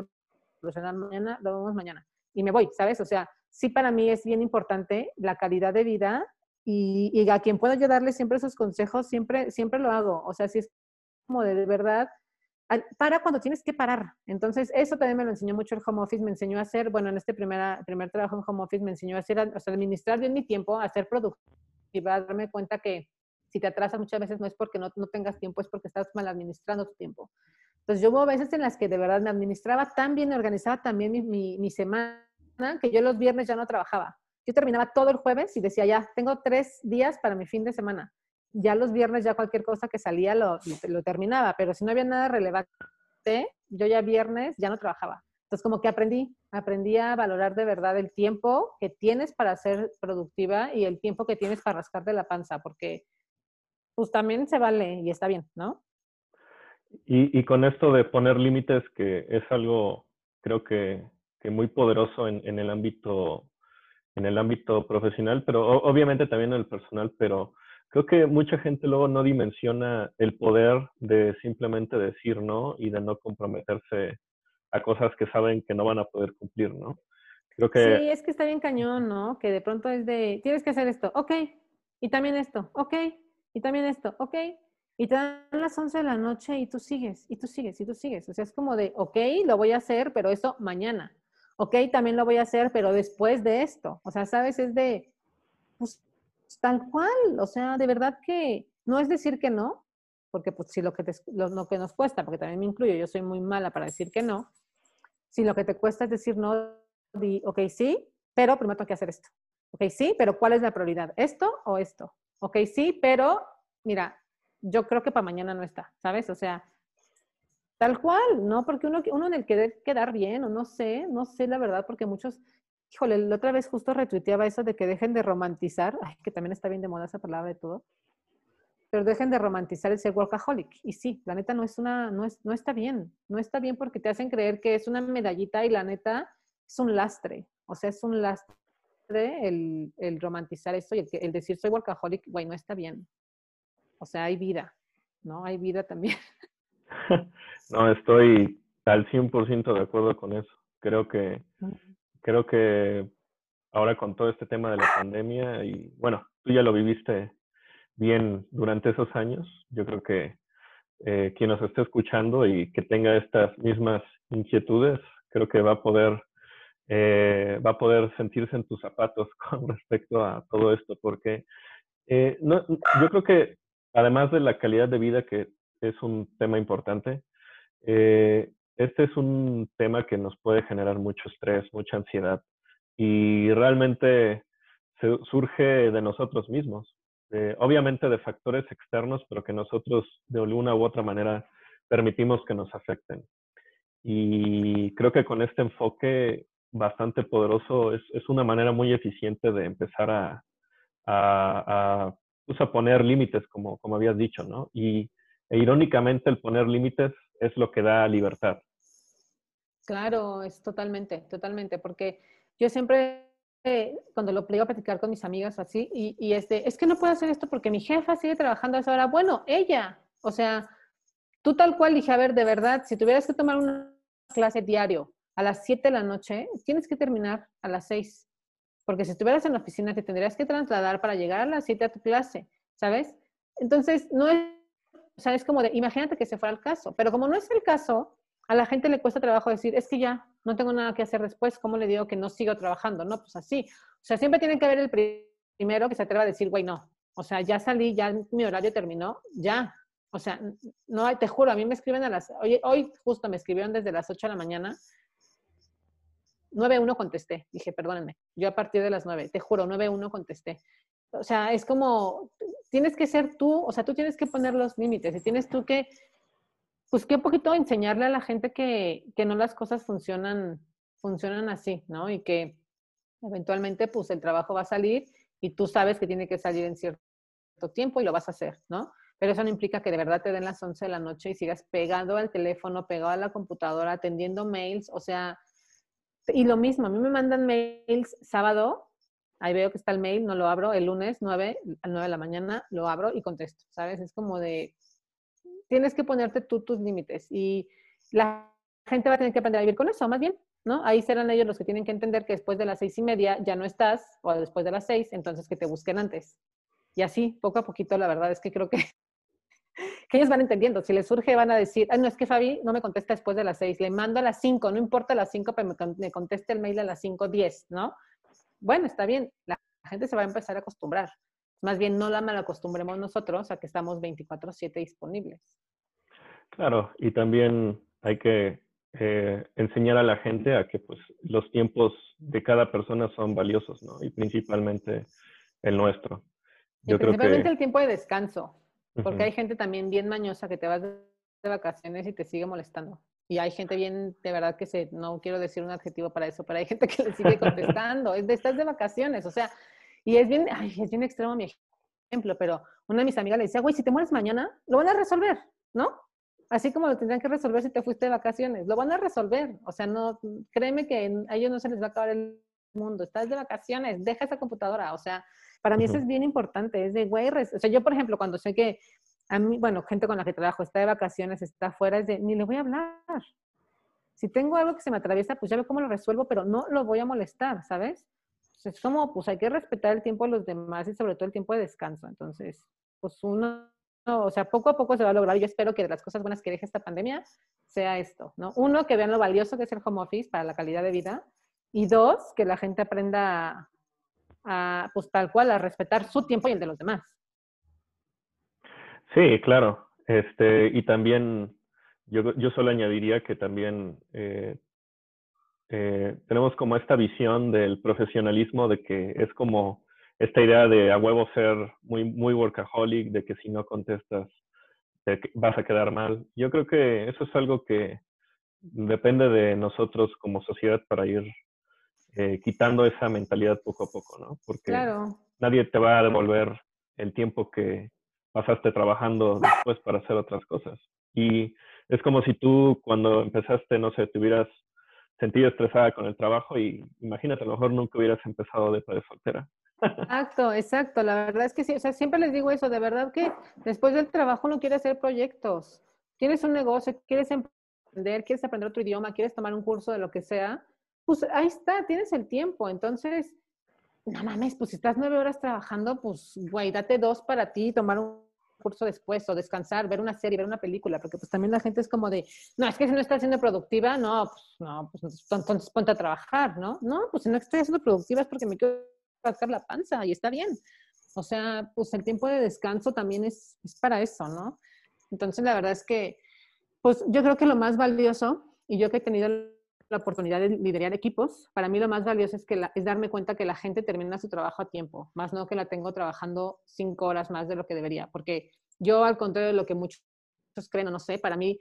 solucionar mañana, lo vemos mañana. Y me voy, ¿sabes? O sea, sí para mí es bien importante la calidad de vida y, y a quien puedo ayudarle siempre esos consejos, siempre, siempre lo hago. O sea, si es como de, de verdad, para cuando tienes que parar. Entonces, eso también me lo enseñó mucho el home office, me enseñó a hacer, bueno, en este primer, trabajo en home office me enseñó a hacer, o sea, administrar bien mi tiempo, a ser productiva, a darme cuenta que si te atrasas muchas veces no es porque no, no tengas tiempo, es porque estás mal administrando tu tiempo. Entonces, yo hubo veces en las que de verdad me administraba tan bien, organizaba también mi, mi, mi semana, que yo los viernes ya no trabajaba. Yo terminaba todo el jueves y decía, ya, tengo tres días para mi fin de semana ya los viernes ya cualquier cosa que salía lo, lo terminaba, pero si no había nada relevante, yo ya viernes ya no trabajaba. Entonces como que aprendí, aprendí a valorar de verdad el tiempo que tienes para ser productiva y el tiempo que tienes para rascarte la panza, porque pues también se vale y está bien, ¿no? Y, y con esto de poner límites, que es algo creo que, que muy poderoso en, en, el ámbito en el ámbito profesional, pero obviamente también en el personal, pero creo que mucha gente luego no dimensiona el poder de simplemente decir no y de no comprometerse a cosas que saben que no van a poder cumplir, ¿no? Creo que... Sí, es que está bien cañón, ¿no? Que de pronto es de, tienes que hacer esto, ok, y también esto, ok, y también esto, ok, y te dan las 11 de la noche y tú sigues, y tú sigues, y tú sigues. O sea, es como de, ok, lo voy a hacer, pero eso mañana. Ok, también lo voy a hacer, pero después de esto. O sea, sabes, es de, pues tal cual, o sea, de verdad que no es decir que no, porque pues si lo que, te, lo, que nos cuesta, porque también me incluyo, yo soy muy mala para decir que no, si lo que te cuesta es decir no, di, ok, sí, pero primero tengo que hacer esto. Ok, sí, pero ¿cuál es la prioridad? ¿Esto o esto? Ok, sí, pero mira, yo creo que para mañana no está, ¿sabes? O sea, tal cual, ¿no? Porque uno, uno en el que debe quedar bien, o no sé, no sé la verdad, porque muchos Híjole, la otra vez justo retuiteaba eso de que dejen de romantizar, ay, que también está bien de moda esa palabra de todo, pero dejen de romantizar el ser workaholic. Y sí, la neta no es una, no, es, no está bien, no está bien porque te hacen creer que es una medallita y la neta es un lastre, o sea, es un lastre el, el romantizar esto y el, el decir soy workaholic, güey, no está bien. O sea, hay vida, ¿no? Hay vida también. *laughs* No, estoy al 100% de acuerdo con eso. Creo que creo que ahora con todo este tema de la pandemia y bueno, tú ya lo viviste bien durante esos años, yo creo que eh, quien nos esté escuchando y que tenga estas mismas inquietudes, creo que va a poder eh, va a poder sentirse en tus zapatos *laughs* con respecto a todo esto, porque eh, no, yo creo que además de la calidad de vida, que es un tema importante, eh, este es un tema que nos puede generar mucho estrés, mucha ansiedad y realmente surge de nosotros mismos, obviamente de factores externos, pero que nosotros de alguna u otra manera permitimos que nos afecten. Y creo que con este enfoque bastante poderoso es, una manera muy eficiente de empezar a, pues poner límites, como, como habías dicho, ¿no? Y e irónicamente el poner límites es lo que da libertad. Claro, es totalmente, totalmente, porque yo siempre, eh, cuando lo plego a platicar con mis amigas así, y, y este, es que no puedo hacer esto porque mi jefa sigue trabajando a esa hora. Bueno, ella, o sea, tú tal cual dije, a ver, de verdad, si tuvieras que tomar una clase diario a las 7 de la noche, tienes que terminar a las 6, porque si estuvieras en la oficina te tendrías que trasladar para llegar a las 7 a tu clase, ¿sabes? Entonces, no es o sea, es como de, imagínate que se fuera el caso, pero como no es el caso, a la gente le cuesta trabajo decir, es que ya no tengo nada que hacer después, ¿cómo le digo que no sigo trabajando? No, pues así. O sea, siempre tiene que haber el primero que se atreva a decir, güey, no. O sea, ya salí, ya mi horario terminó, ya. O sea, no, te juro, a mí me escriben a las, hoy, hoy justo me escribieron desde las 8 de la mañana 9-1 contesté. Dije, perdónenme, yo a partir de las 9, te juro, 9-1 contesté. O sea, es como, tienes que ser tú, o sea, tú tienes que poner los límites y tienes tú que, pues que un poquito enseñarle a la gente que, que no las cosas funcionan, funcionan así, ¿no? Y que eventualmente, pues el trabajo va a salir y tú sabes que tiene que salir en cierto tiempo y lo vas a hacer, ¿no? Pero eso no implica que de verdad te den las 11 de la noche y sigas pegado al teléfono, pegado a la computadora, atendiendo mails, o sea, y lo mismo, a mí me mandan mails sábado, ahí veo que está el mail, no lo abro, el lunes 9 a 9 de la mañana lo abro y contesto, ¿sabes? Es como de, tienes que ponerte tú tus límites y la gente va a tener que aprender a vivir con eso, más bien, ¿no? Ahí serán ellos los que tienen que entender que después de las seis y media ya no estás, o después de las seis, entonces que te busquen antes. Y así, poco a poquito, la verdad es que creo que *laughs* que ellos van entendiendo. Si les surge, van a decir, ay, no, es que Fabi no me contesta después de las seis, le mando a las cinco, no importa las cinco, pero me conteste el mail a las cinco diez, ¿no? Bueno, está bien, la gente se va a empezar a acostumbrar. Más bien, no la malacostumbremos nosotros a que estamos 24-7 disponibles. Claro, y también hay que eh, enseñar a la gente a que pues, los tiempos de cada persona son valiosos, ¿no? Y principalmente el nuestro. Yo y principalmente el tiempo de descanso. Porque hay gente también bien mañosa que te vas de vacaciones y te sigue molestando. Y hay gente bien, de verdad que se, no quiero decir un adjetivo para eso, pero hay gente que le sigue contestando. es de, estás de vacaciones, o sea, y es bien, ay, es bien extremo mi ejemplo, pero una de mis amigas le decía, güey, si te mueres mañana, lo van a resolver, ¿no? Así como lo tendrían que resolver si te fuiste de vacaciones, lo van a resolver. O sea, no, créeme que a ellos no se les va a acabar el mundo. Estás de vacaciones, deja esa computadora. O sea, para mí eso es bien importante, es de, güey, o sea, yo por ejemplo, cuando sé que a mí, bueno, gente con la que trabajo está de vacaciones, está afuera, es de, ni le voy a hablar. Si tengo algo que se me atraviesa, pues ya veo cómo lo resuelvo, pero no lo voy a molestar, ¿sabes? Es como, pues hay que respetar el tiempo de los demás y sobre todo el tiempo de descanso. Entonces, pues uno, o sea, poco a poco se va a lograr. Yo espero que de las cosas buenas que deje esta pandemia sea esto, ¿no? Uno, que vean lo valioso que es el home office para la calidad de vida. Y dos, que la gente aprenda a, pues tal cual, a respetar su tiempo y el de los demás. Sí, claro. Este, y también yo, yo solo añadiría que también eh, eh, tenemos como esta visión del profesionalismo de que es como esta idea de a huevo ser muy, muy workaholic, de que si no contestas te vas a quedar mal. Yo creo que eso es algo que depende de nosotros como sociedad para ir eh, quitando esa mentalidad poco a poco, ¿no? Porque nadie te va a devolver el tiempo que pasaste trabajando después para hacer otras cosas. Y es como si tú cuando empezaste, no sé, te hubieras sentido estresada con el trabajo y imagínate, a lo mejor nunca hubieras empezado de soltera. Exacto, exacto. La verdad es que sí, o sea, siempre les digo eso, de verdad que después del trabajo no quieres hacer proyectos. Tienes un negocio, quieres emprender, quieres aprender otro idioma, quieres tomar un curso de lo que sea, pues ahí está, tienes el tiempo. Entonces, no mames, pues si estás nueve horas trabajando, pues güey, date dos para ti, tomar un curso después o descansar, ver una serie, ver una película, porque pues también la gente es como de, no, es que si no estás siendo productiva, no, pues no, pues entonces ponte a trabajar, ¿no? No, pues si no estoy siendo productiva es porque me quiero sacar la panza y está bien. O sea, pues el tiempo de descanso también es, es para eso, ¿no? Entonces, la verdad es que, pues yo creo que lo más valioso, y yo que he tenido la oportunidad de liderar equipos, para mí lo más valioso es, que es darme cuenta que la gente termina su trabajo a tiempo, más no que la tengo trabajando cinco horas más de lo que debería, porque yo al contrario de lo que muchos creen, no sé, para mí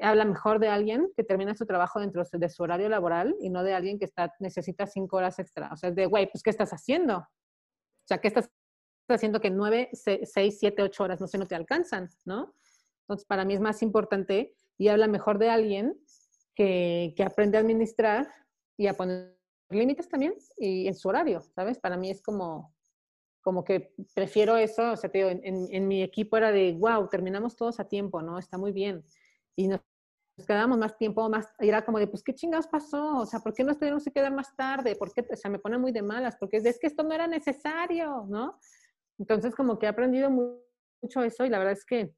habla mejor de alguien que termina su trabajo dentro de su horario laboral y no de alguien que está, necesita cinco horas extra. O sea, es de, güey, pues, ¿qué estás haciendo? O sea, ¿qué estás haciendo que nueve, seis, siete, ocho horas no sé, no te alcanzan, ¿no? Entonces, para mí es más importante y habla mejor de alguien que, aprende a administrar y a poner límites también y en su horario, ¿sabes? Para mí es como, como que prefiero eso, o sea, te digo, en, mi equipo era de, wow, terminamos todos a tiempo, ¿no? Está muy bien. Y nos, quedamos más tiempo, más, y era como de, pues, ¿qué chingados pasó? O sea, ¿por qué nos tenemos que quedar más tarde? ¿Por qué? O sea, me pone muy de malas, porque es, es que esto no era necesario, ¿no? Entonces, como que he aprendido mucho eso y la verdad es que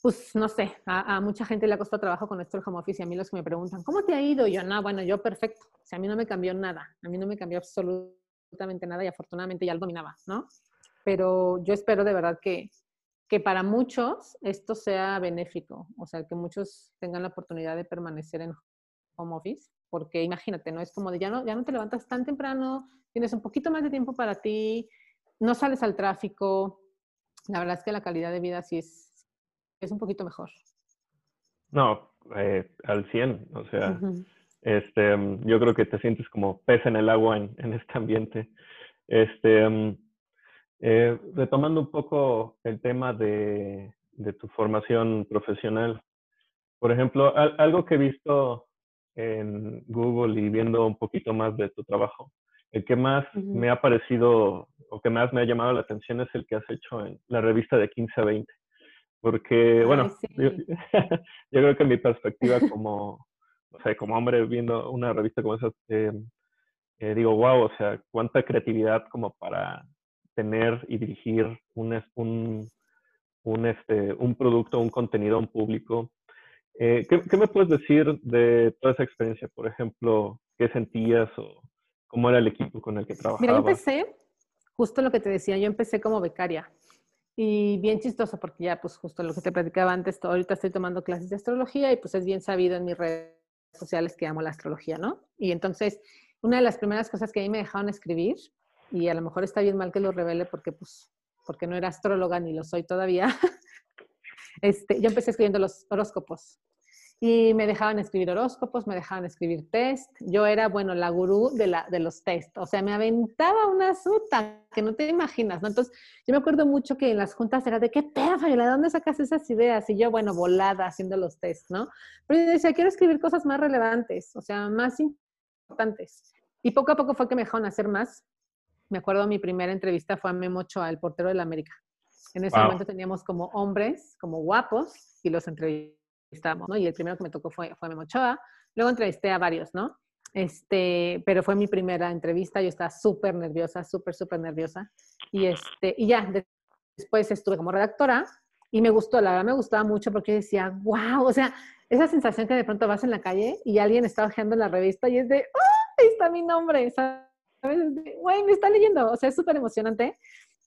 pues no sé, a, mucha gente le ha costado trabajo con esto el home office y a mí los que me preguntan, ¿cómo te ha ido? Y yo, no, bueno, yo perfecto. O sea, a mí no me cambió nada, a mí no me cambió absolutamente nada y afortunadamente ya lo dominaba, ¿no? Pero yo espero de verdad que, que para muchos esto sea benéfico, o sea, que muchos tengan la oportunidad de permanecer en home office, porque imagínate, ¿no? Es como de ya no, ya no te levantas tan temprano, tienes un poquito más de tiempo para ti, no sales al tráfico. La verdad es que la calidad de vida sí es es un poquito mejor. No, eh, al 100, o sea, este, mm, yo creo que te sientes como pez en el agua en, en este ambiente. Este, mm, eh, retomando un poco el tema de, de, tu formación profesional, por ejemplo, algo que he visto en Google y viendo un poquito más de tu trabajo, el que más me ha parecido o que más me ha llamado la atención es el que has hecho en la revista de 15 a 20. Porque, bueno, *laughs* yo, creo que mi perspectiva como, o sea, como hombre viendo una revista como esa, eh, eh, digo, wow, o sea, cuánta creatividad como para tener y dirigir un, un, un, este, un producto, un contenido un público. Eh, ¿qué, ¿qué, me puedes decir de toda esa experiencia? Por ejemplo, ¿qué sentías o cómo era el equipo con el que trabajabas? Mira, yo empecé, justo lo que te decía, yo empecé como becaria. Y bien chistoso porque ya, pues justo lo que te platicaba antes, ahorita estoy tomando clases de astrología y pues es bien sabido en mis redes sociales que amo la astrología, ¿no? Y entonces, una de las primeras cosas que a mí me dejaron escribir, y a lo mejor está bien mal que lo revele porque pues, porque no era astróloga ni lo soy todavía, *laughs* este, yo empecé escribiendo los horóscopos y me dejaban escribir horóscopos, me dejaban escribir test. Yo era, bueno, la gurú de, la, de los test. O sea, me aventaba una suta que no te imaginas, ¿no? Entonces, yo me acuerdo mucho que en las juntas era de, ¿qué pedo, ¿De dónde sacas esas ideas? Y yo, bueno, volada haciendo los test, ¿no? Pero yo decía, quiero escribir cosas más relevantes, o sea, más importantes. Y poco a poco fue que me dejaron hacer más. Me acuerdo mi primera entrevista fue a Memo Ochoa, el portero de la América. En ese momento teníamos como hombres, como guapos, y los entrevistamos ¿no? Y el primero que me tocó fue, fue Memo Ochoa. Luego entrevisté a varios, ¿no? Este, pero fue mi primera entrevista, yo estaba súper nerviosa, súper, súper nerviosa. Y, este, y ya, después estuve como redactora y me gustó, la verdad me gustaba mucho porque decía, wow, o sea, esa sensación que de pronto vas en la calle y alguien está hojeando la revista y es de, ¡ah! Ahí está mi nombre, ¿sabes? Güey, me está leyendo, o sea, es súper emocionante.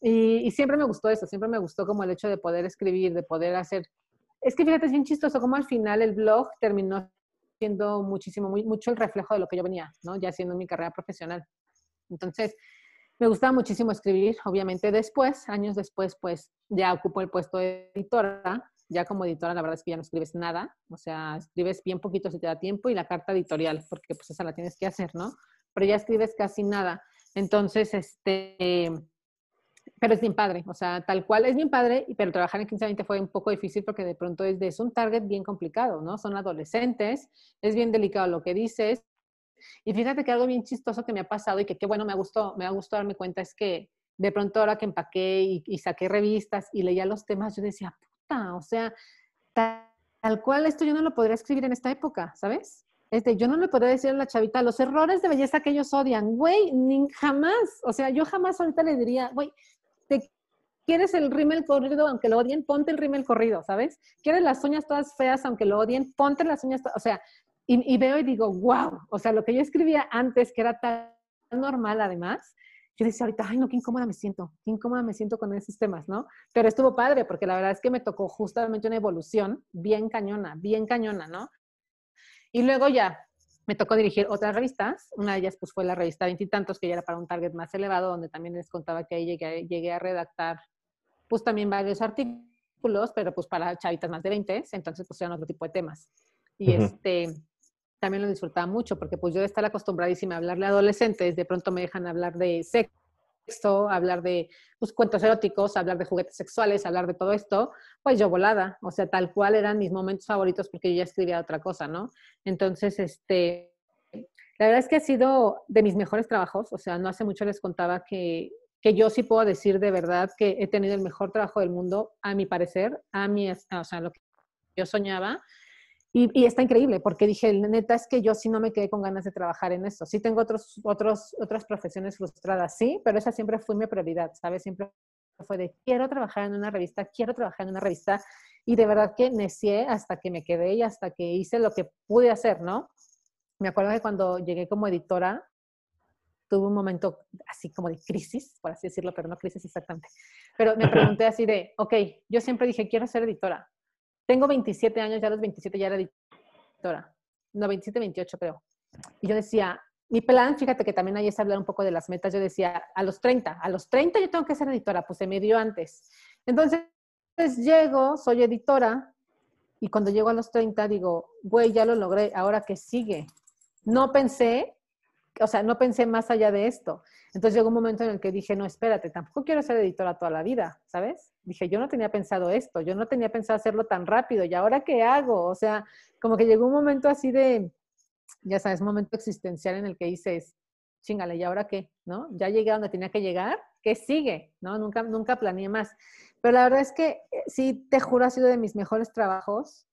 Y, siempre me gustó eso, siempre me gustó como el hecho de poder escribir, de poder hacer es que fíjate, es bien chistoso como al final el blog terminó siendo muchísimo, muy, mucho el reflejo de lo que yo venía, ¿no? Ya haciendo mi carrera profesional. Entonces, me gustaba muchísimo escribir, obviamente después, años después, pues ya ocupo el puesto de editora. Ya como editora, la verdad es que ya no escribes nada, o sea, escribes bien poquito si te da tiempo y la carta editorial, porque pues esa la tienes que hacer, ¿no? Pero ya escribes casi nada. Entonces, este, pero es bien padre, o sea, tal cual es bien padre, pero trabajar en 15 fue un poco difícil porque de pronto es, es un target bien complicado, ¿no? Son adolescentes, es bien delicado lo que dices. Y fíjate que algo bien chistoso que me ha pasado y que qué bueno, me gustó, me ha gustado darme cuenta es que de pronto ahora que empaqué y, saqué revistas y leía los temas, yo decía, puta, o sea, tal, tal, cual esto yo no lo podría escribir en esta época, ¿sabes? Este, yo no le podría decir a la chavita los errores de belleza que ellos odian, güey, ni jamás, o sea, yo jamás ahorita le diría, güey, te quieres el rímel corrido aunque lo odien, ponte el rímel corrido, ¿sabes? Quieres las uñas todas feas aunque lo odien, ponte las uñas, o sea, y, veo y digo, wow, o sea, lo que yo escribía antes, que era tan normal además, yo decía ahorita, ay, no, qué incómoda me siento, qué incómoda me siento con esos temas, ¿no? Pero estuvo padre, porque la verdad es que me tocó justamente una evolución bien cañona, bien cañona, ¿no? Y luego ya, me tocó dirigir otras revistas. Una de ellas pues, fue la revista Veintitantos, que ya era para un target más elevado, donde también les contaba que ahí llegué, llegué a redactar pues también varios artículos, pero pues para chavitas más de 20, entonces pues eran otro tipo de temas. Y este también lo disfrutaba mucho, porque pues yo estar acostumbradísima a hablarle a adolescentes, de pronto me dejan hablar de sexo, hablar de pues, cuentos eróticos, hablar de juguetes sexuales, hablar de todo esto, pues yo volada, o sea, tal cual eran mis momentos favoritos porque yo ya escribía otra cosa, ¿no? Entonces, este, la verdad es que ha sido de mis mejores trabajos, o sea, no hace mucho les contaba que, que yo sí puedo decir de verdad que he tenido el mejor trabajo del mundo, a mi parecer, a mi, o sea, lo que yo soñaba. Y, y, está increíble, porque dije, neta, es que yo sí no me quedé con ganas de trabajar en eso. Sí tengo otros, otros, otras profesiones frustradas, sí, pero esa siempre fue mi prioridad, ¿sabes? Siempre fue de quiero trabajar en una revista, quiero trabajar en una revista. Y de verdad que necié hasta que me quedé y hasta que hice lo que pude hacer, ¿no? Me acuerdo que cuando llegué como editora, tuve un momento así como de crisis, por así decirlo, pero no crisis exactamente. Pero me pregunté así de, ok, yo siempre dije, quiero ser editora. Tengo 27 años, ya a los 27 ya era editora. No, 27, 28 creo. Y yo decía, mi plan, fíjate que también ahí es hablar un poco de las metas, yo decía, a los 30, a los 30 yo tengo que ser editora, pues se me dio antes. Entonces, llego, soy editora, y cuando llego a los 30 digo, güey, ya lo logré, ahora que sigue. No pensé, o sea, no pensé más allá de esto. Entonces llegó un momento en el que dije, no, espérate, tampoco quiero ser editora toda la vida, ¿sabes? Dije, yo no tenía pensado esto, yo no tenía pensado hacerlo tan rápido, ¿y ahora qué hago? O sea, como que llegó un momento así de, ya sabes, un momento existencial en el que dices, chingale, ¿y ahora qué? ¿No? Ya llegué a donde tenía que llegar, ¿qué sigue? ¿No? Nunca, nunca planeé más. Pero la verdad es que eh, sí, te juro, ha sido de mis mejores trabajos.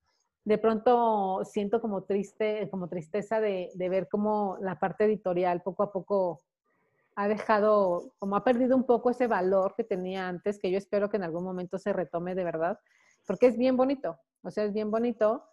De pronto siento como triste, como tristeza de, de ver cómo la parte editorial poco a poco ha dejado, como ha perdido un poco ese valor que tenía antes, que yo espero que en algún momento se retome de verdad, porque es bien bonito, o sea, es bien bonito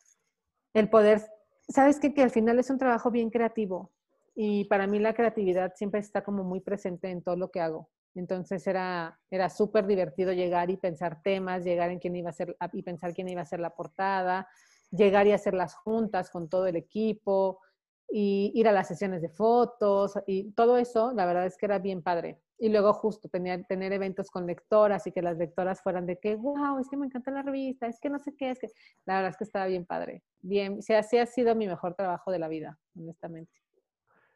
el poder sabes que, que al final es un trabajo bien creativo y para mí la creatividad siempre está como muy presente en todo lo que hago. Entonces era, era súper divertido llegar y pensar temas, llegar en quién iba a ser y pensar quién iba a ser la portada, llegar y hacer las juntas con todo el equipo y ir a las sesiones de fotos y todo eso, la verdad es que era bien padre. Y luego justo tenía, tener eventos con lectoras y que las lectoras fueran de que, wow, es que me encanta la revista, es que no sé qué, es que la verdad es que estaba bien padre. Bien, o sea, sí ha sido mi mejor trabajo de la vida, honestamente.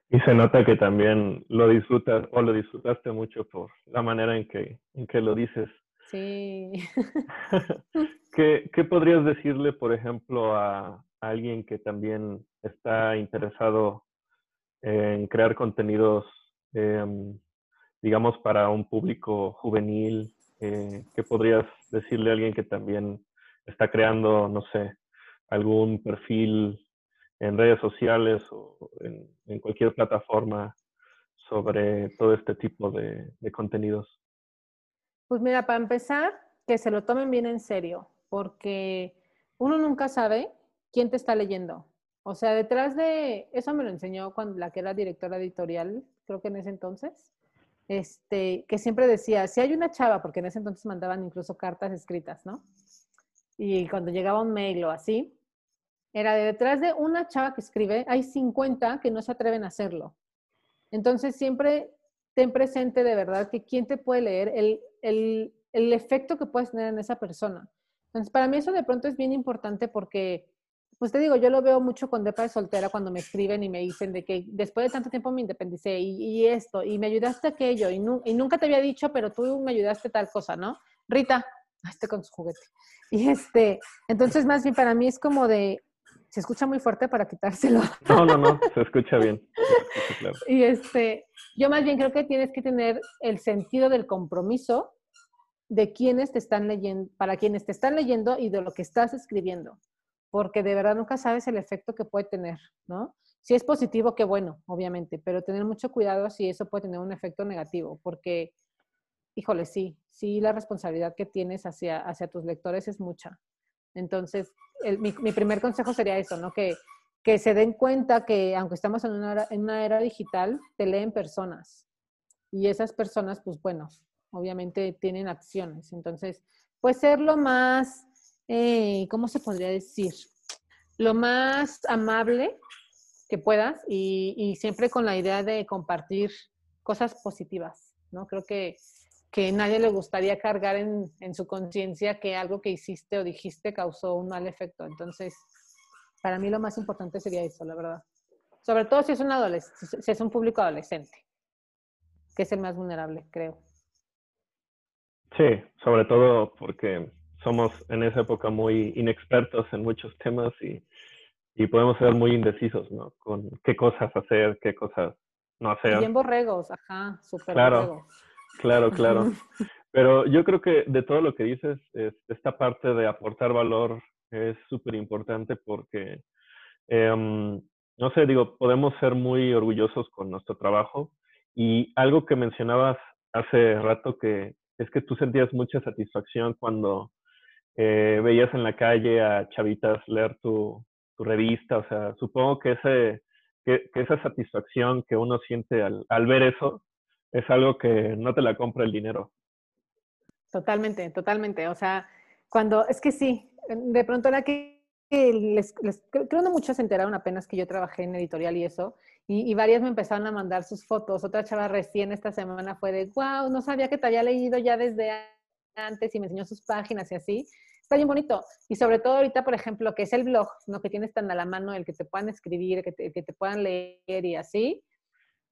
Y se nota que también lo disfrutas o lo disfrutaste mucho por la manera en que, en que lo dices. Sí. *laughs* ¿Qué, ¿Qué, podrías decirle, por ejemplo, a, alguien que también está interesado en crear contenidos eh, digamos, para un público juvenil? Eh, ¿Qué podrías decirle a alguien que también está creando, no sé, algún perfil en redes sociales o en, cualquier plataforma sobre todo este tipo de contenidos? Pues mira, para empezar, que se lo tomen bien en serio, porque uno nunca sabe quién te está leyendo. O sea, detrás de, eso me lo enseñó cuando la que era directora editorial, creo que en ese entonces, este, que siempre decía, si hay una chava, porque en ese entonces mandaban incluso cartas escritas, ¿no? Y cuando llegaba un mail o así, era de detrás de una chava que escribe, hay 50 que no se atreven a hacerlo. Entonces siempre ten presente de verdad que quién te puede leer, el, el, el efecto que puedes tener en esa persona. Entonces, para mí eso de pronto es bien importante porque pues te digo, yo lo veo mucho con Depa de soltera cuando me escriben y me dicen de que después de tanto tiempo me independicé y, esto, y me ayudaste aquello, y, y, nunca te había dicho, pero tú me ayudaste tal cosa, ¿no? Rita, este con su juguete. Y este, entonces más bien para mí es como de, se escucha muy fuerte para quitárselo. No, no, no, se escucha bien. *laughs* Y este, yo más bien creo que tienes que tener el sentido del compromiso de quienes te están leyendo, para quienes te están leyendo y de lo que estás escribiendo porque de verdad nunca sabes el efecto que puede tener, ¿no? Si es positivo, qué bueno, obviamente, pero tener mucho cuidado si eso puede tener un efecto negativo, porque, híjole, sí, sí, la responsabilidad que tienes hacia, hacia tus lectores es mucha. Entonces, mi, primer consejo sería eso, ¿no? Que, que se den cuenta que aunque estamos en una, era, digital, te leen personas. Y esas personas, pues bueno, obviamente tienen acciones. Entonces, pues ser lo más eh, ¿cómo se podría decir? Lo más amable que puedas y, siempre con la idea de compartir cosas positivas, ¿no? Creo que, que nadie le gustaría cargar en, en su conciencia que algo que hiciste o dijiste causó un mal efecto. Entonces, para mí lo más importante sería eso, la verdad. Sobre todo si es un adolescente, si es un público adolescente, que es el más vulnerable, creo. Sí, sobre todo porque somos en esa época muy inexpertos en muchos temas y, y podemos ser muy indecisos, ¿no? Con qué cosas hacer, qué cosas no hacer. Bien borregos, ajá, súper claro, borregos. Claro, claro. *laughs* Pero yo creo que de todo lo que dices, esta parte de aportar valor es súper importante porque, em, no sé, digo, podemos ser muy orgullosos con nuestro trabajo y algo que mencionabas hace rato que es que tú sentías mucha satisfacción cuando eh, veías en la calle a chavitas leer tu, tu revista, o sea, supongo que, ese, que, esa satisfacción que uno siente al, al ver eso es algo que no te la compra el dinero. Totalmente, totalmente. O sea, cuando, es que sí, de pronto era que les, creo que muchos se enteraron apenas que yo trabajé en editorial y eso, y, varias me empezaron a mandar sus fotos. Otra chava recién esta semana fue de, wow, no sabía que te había leído ya desde antes y me enseñó sus páginas y así. Está bien bonito. Y sobre todo ahorita, por ejemplo, que es el blog, ¿no? que tienes tan a la mano, el que te puedan escribir, que te, que te puedan leer y así,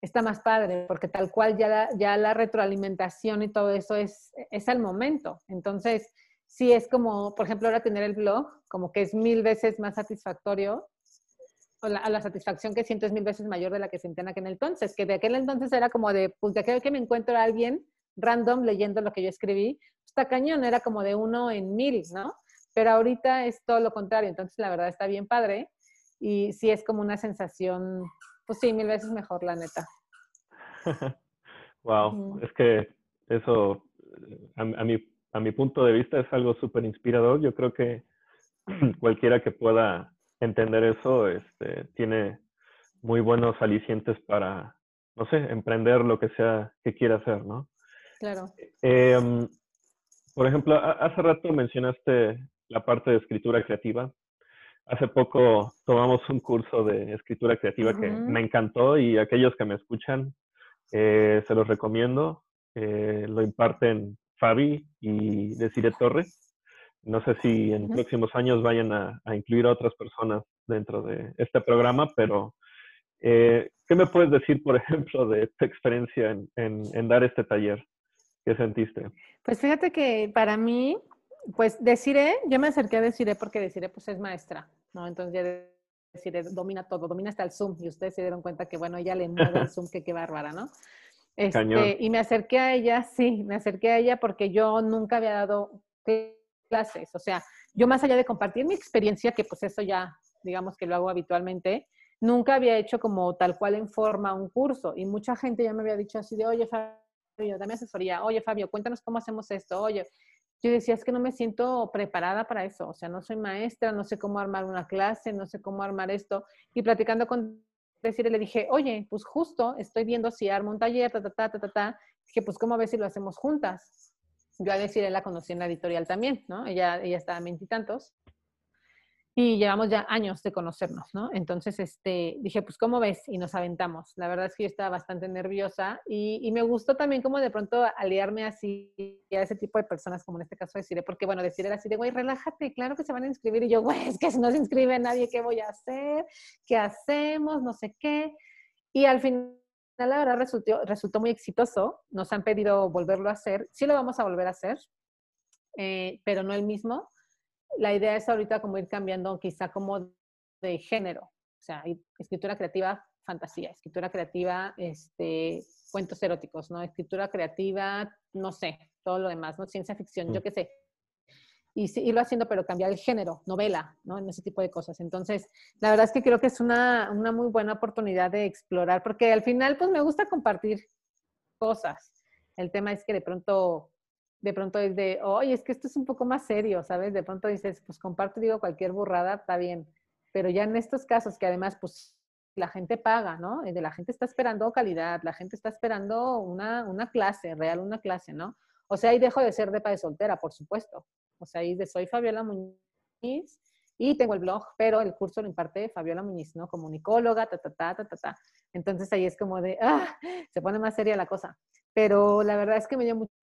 está más padre, porque tal cual ya la, ya la retroalimentación y todo eso es, es al momento. Entonces, sí es como, por ejemplo, ahora tener el blog, como que es mil veces más satisfactorio, o la, la, satisfacción que siento es mil veces mayor de la que sentía en aquel entonces, que de aquel entonces era como de, pues de aquel que me encuentro a alguien random leyendo lo que yo escribí, está cañón, era como de uno en mil, ¿no? Pero ahorita es todo lo contrario, entonces la verdad está bien padre y sí es como una sensación, pues sí, mil veces mejor, la neta. *laughs* wow, es que eso, a, a, mi, a mi punto de vista, es algo súper inspirador. Yo creo que *clears throat* cualquiera que pueda entender eso este, tiene muy buenos alicientes para, no sé, emprender lo que sea que quiera hacer, ¿no? Claro. Eh, por ejemplo, hace rato mencionaste la parte de escritura creativa. Hace poco tomamos un curso de escritura creativa que me encantó y aquellos que me escuchan eh, se los recomiendo. Eh, lo imparten Fabi y Desire Torres. No sé si en próximos años vayan a, incluir a otras personas dentro de este programa, pero eh, ¿qué me puedes decir, por *laughs* ejemplo, de tu experiencia en, dar este taller? ¿Qué sentiste? Pues fíjate que para mí, pues Desire, yo me acerqué a Desire porque Desire pues es maestra, ¿no? Entonces ya Desire domina todo, domina hasta el Zoom y ustedes se dieron cuenta que, bueno, ella le mueve el Zoom, que qué bárbara, ¿no? Este, y me acerqué a ella, sí, me acerqué a ella porque yo nunca había dado clases, o sea, yo más allá de compartir mi experiencia, que pues eso ya, digamos que lo hago habitualmente, nunca había hecho como tal cual en forma un curso y mucha gente ya me había dicho así de, oye, Fabio, dame asesoría, oye, Fabio, cuéntanos cómo hacemos esto, oye, yo decía, es que no me siento preparada para eso, o sea, no soy maestra, no sé cómo armar una clase, no sé cómo armar esto, y platicando con decir, le dije, oye, pues justo estoy viendo si armo un taller, ta, ta, ta, ta, ta, ta. Dije, pues cómo a ver si lo hacemos juntas. Yo a decir, la conocí en la editorial también, ¿no? Ella, ella estaba a veintitantos y llevamos ya años de conocernos, ¿no? Entonces, este, dije, pues, ¿cómo ves? Y nos aventamos. La verdad es que yo estaba bastante nerviosa y, me gustó también como de pronto aliarme así a ese tipo de personas, como en este caso deciré, porque bueno, decir era así de, güey, relájate, claro que se van a inscribir. Y yo, güey, es que si no se inscribe nadie, ¿qué voy a hacer? ¿Qué hacemos? No sé qué. Y al final, la verdad, resultó, resultó muy exitoso. Nos han pedido volverlo a hacer. Sí lo vamos a volver a hacer, eh, pero no el mismo la idea es ahorita como ir cambiando quizá como de género, o sea, escritura creativa, fantasía, escritura creativa, este, cuentos eróticos, ¿no? Escritura creativa, no sé, todo lo demás, ¿no? Ciencia ficción, yo mm. qué sé. Y sí, irlo haciendo, pero cambiar el género, novela, ¿no? En ese tipo de cosas. Entonces, la verdad es que creo que es una, una muy buena oportunidad de explorar, porque al final, pues me gusta compartir cosas. El tema es que de pronto de pronto es de, oye, es que esto es un poco más serio, ¿sabes? De pronto dices, pues comparto, digo cualquier burrada, está bien. Pero ya en estos casos que además, pues la gente paga, ¿no? De la gente está esperando calidad, la gente está esperando una, una clase, real una clase, ¿no? O sea, ahí dejo de ser de padre soltera, por supuesto. O sea, ahí de soy Fabiola Muñiz y tengo el blog, pero el curso lo imparte Fabiola Muñiz, ¿no? Comunicóloga, ta, ta, ta, ta, ta, ta. Entonces ahí es como de, ah, se pone más seria la cosa. Pero la verdad es que me dio mucho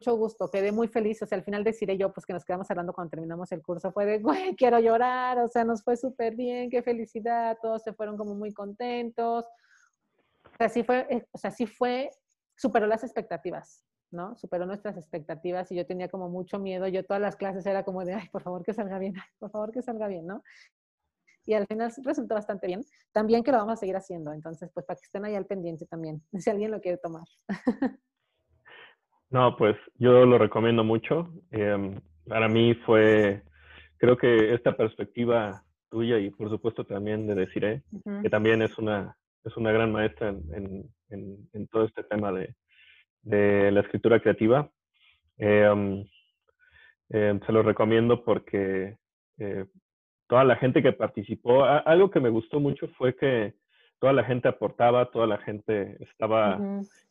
mucho gusto, quedé muy feliz, o sea, al final deciré yo, pues que nos quedamos hablando cuando terminamos el curso, fue de, *laughs* güey, quiero llorar, o sea, nos fue súper bien, qué felicidad, todos se fueron como muy contentos, o sea, sí fue, eh, o sea, sí fue, superó las expectativas, ¿no? Superó nuestras expectativas y yo tenía como mucho miedo, yo todas las clases era como de, ay, por favor que salga bien, *laughs* por favor que salga bien, ¿no? Y al final resultó bastante bien. También que lo vamos a seguir haciendo, entonces, pues para que estén ahí al pendiente también, *laughs* si alguien lo quiere tomar. No, pues yo lo recomiendo mucho. Em, para mí fue, creo que esta perspectiva tuya y por supuesto también de Desiree, que también es una, es una gran maestra en, en, en, todo este tema de, de la escritura creativa. Em, Eh, se los recomiendo porque eh, toda la gente que participó, algo que me gustó mucho fue que toda la gente aportaba, toda la gente estaba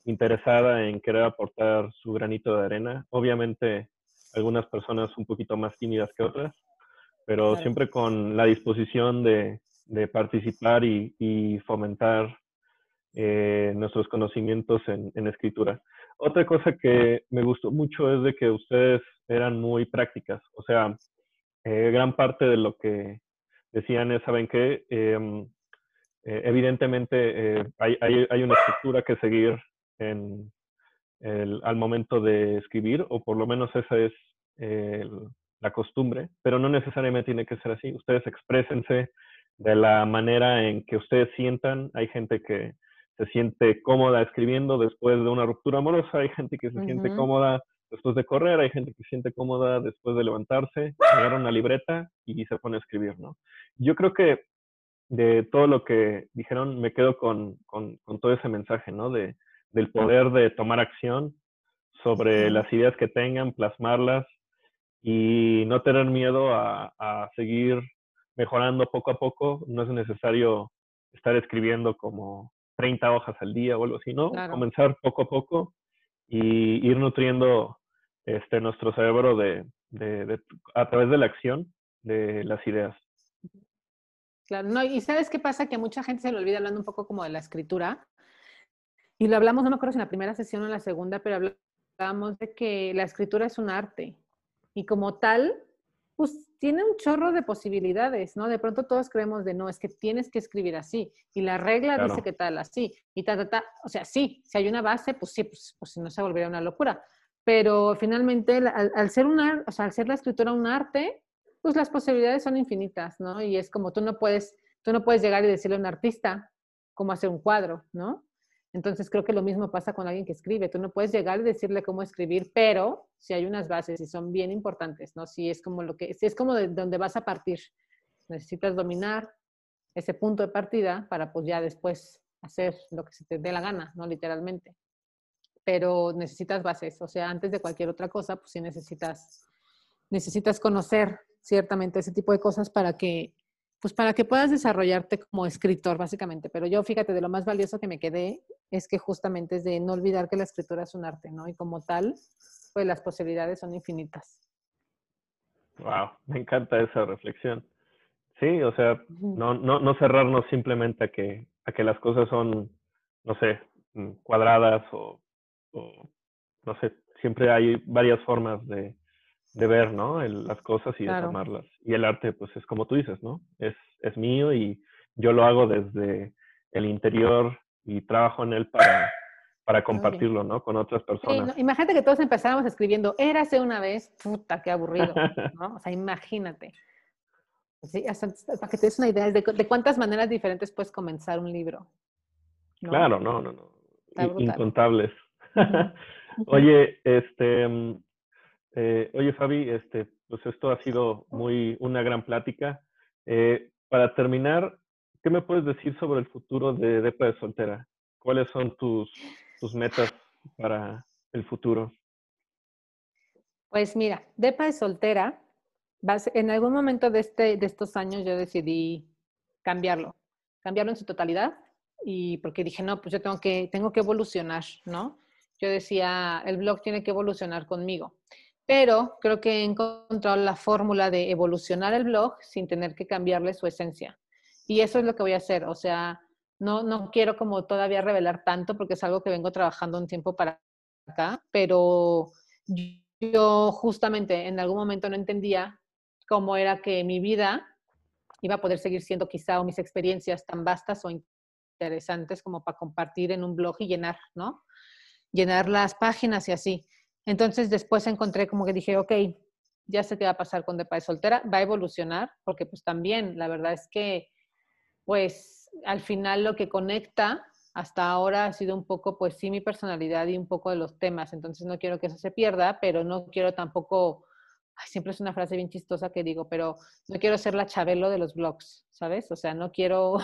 interesada en querer aportar su granito de arena. Obviamente algunas personas un poquito más tímidas que otras, pero siempre con la disposición de, participar y, fomentar eh, nuestros conocimientos en, escritura. Otra cosa que me gustó mucho es de que ustedes eran muy prácticas, o sea, eh, gran parte de lo que decían es, ¿saben qué? Em, eh, evidentemente hay, hay, una estructura que seguir en, al momento de escribir, o por lo menos esa es la costumbre, pero no necesariamente tiene que ser así. Ustedes exprésense de la manera en que ustedes sientan. Hay gente que se siente cómoda escribiendo después de una ruptura amorosa, hay gente que se siente cómoda después de correr, hay gente que se siente cómoda después de levantarse, agarra una libreta y se pone a escribir, ¿no? Yo creo que de todo lo que dijeron me quedo con, con, con todo ese mensaje, ¿no? De, del poder de tomar acción sobre las ideas que tengan, plasmarlas y no tener miedo a, seguir mejorando poco a poco. No es necesario estar escribiendo como 30 hojas al día o algo así, ¿no? Comenzar poco a poco y ir nutriendo este, nuestro cerebro de, a través de la acción de las ideas. Claro, no, y ¿sabes qué pasa? Que mucha gente se le olvida hablando un poco como de la escritura. Y lo hablamos, no me acuerdo si en la primera sesión o en la segunda, pero hablamos de que la escritura es un arte y como tal, pues tiene un chorro de posibilidades, ¿no? De pronto todos creemos de no, es que tienes que escribir así y la regla dice que tal, así y ta, ta, ta. O sea, sí, si hay una base, pues sí, pues, pues no se volvería una locura. Pero finalmente, al, ser una, o sea, al ser la escritura un arte, pues las posibilidades son infinitas, ¿no? Y es como tú no puedes, tú no puedes llegar y decirle a un artista cómo hacer un cuadro, ¿no? Entonces creo que lo mismo pasa con alguien que escribe. Tú no puedes llegar y decirle cómo escribir, pero si hay unas bases y son bien importantes, ¿no? Si es como lo que, si es como de donde vas a partir. Necesitas dominar ese punto de partida para pues ya después hacer lo que se te dé la gana, ¿no? Literalmente. Pero necesitas bases, o sea, antes de cualquier otra cosa, pues sí necesitas, necesitas conocer ciertamente ese tipo de cosas para que pues para que puedas desarrollarte como escritor, básicamente. Pero yo, fíjate, de lo más valioso que me quedé es que justamente es de no olvidar que la escritura es un arte, ¿no? Y como tal, pues las posibilidades son infinitas. Wow, me encanta esa reflexión. Sí, o sea, no, no, no cerrarnos simplemente a que, a que las cosas son, no sé, mm, cuadradas o, o no sé, siempre hay varias formas de, de ver, ¿no? las cosas y de tomarlas. Y el arte, pues es como tú dices, ¿no? Es, es mío y yo lo hago desde el interior y trabajo en él para, para compartirlo, ¿no? Con otras personas. imagínate que todos empezáramos escribiendo, érase una vez, puta, qué aburrido, *laughs* ¿no? O sea, imagínate. Sí, para que te des una idea de, de, cuántas maneras diferentes puedes comenzar un libro. Claro, no, no, no. Incontables. *laughs* Oye, este, mm, eh, oye, Fabi, este, pues esto ha sido muy una gran plática. Eh, para terminar, ¿qué me puedes decir sobre el futuro de Depa de Soltera? ¿Cuáles son tus, tus metas para el futuro? Pues mira, Depa de Soltera, en algún momento de, este, de estos años yo decidí cambiarlo, cambiarlo en su totalidad y porque dije, no, pues yo tengo que, tengo que evolucionar, ¿no? Yo decía, el blog tiene que evolucionar conmigo pero creo que he encontrado la fórmula de evolucionar el blog sin tener que cambiarle su esencia. Y eso es lo que voy a hacer. O sea, no, no quiero como todavía revelar tanto porque es algo que vengo trabajando un tiempo para acá, pero yo justamente en algún momento no entendía cómo era que mi vida iba a poder seguir siendo quizá o mis experiencias tan vastas o interesantes como para compartir en un blog y llenar, ¿no? Llenar las páginas y así. Entonces después encontré como que dije, ok, ya sé qué va a pasar con Depa de Soltera, va a evolucionar, porque pues también la verdad es que pues al final lo que conecta hasta ahora ha sido un poco pues sí mi personalidad y un poco de los temas, entonces no quiero que eso se pierda, pero no quiero tampoco, siempre es una frase bien chistosa que digo, pero no quiero ser la chabelo de los blogs, ¿sabes? O sea, no quiero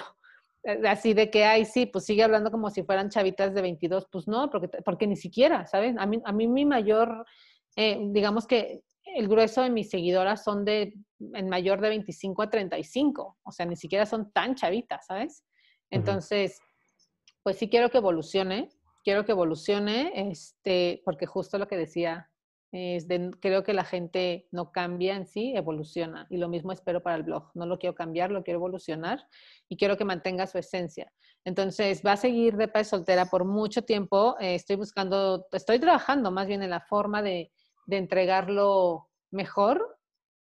así de que, ay, sí, pues sigue hablando como si fueran chavitas de 22, pues no, porque, porque ni siquiera, ¿sabes? A mí, a mí mi mayor, eh, digamos que el grueso de mis seguidoras son de en mayor de 25 a 35, o sea, ni siquiera son tan chavitas, ¿sabes? Entonces, pues sí quiero que evolucione, quiero que evolucione, este, porque justo lo que decía, es creo que la gente no cambia en sí, evoluciona. Y lo mismo espero para el blog. No lo quiero cambiar, lo quiero evolucionar y quiero que mantenga su esencia. Entonces, va a seguir de paz soltera por mucho tiempo. Eh, estoy buscando, estoy trabajando más bien en la forma de, de entregarlo mejor.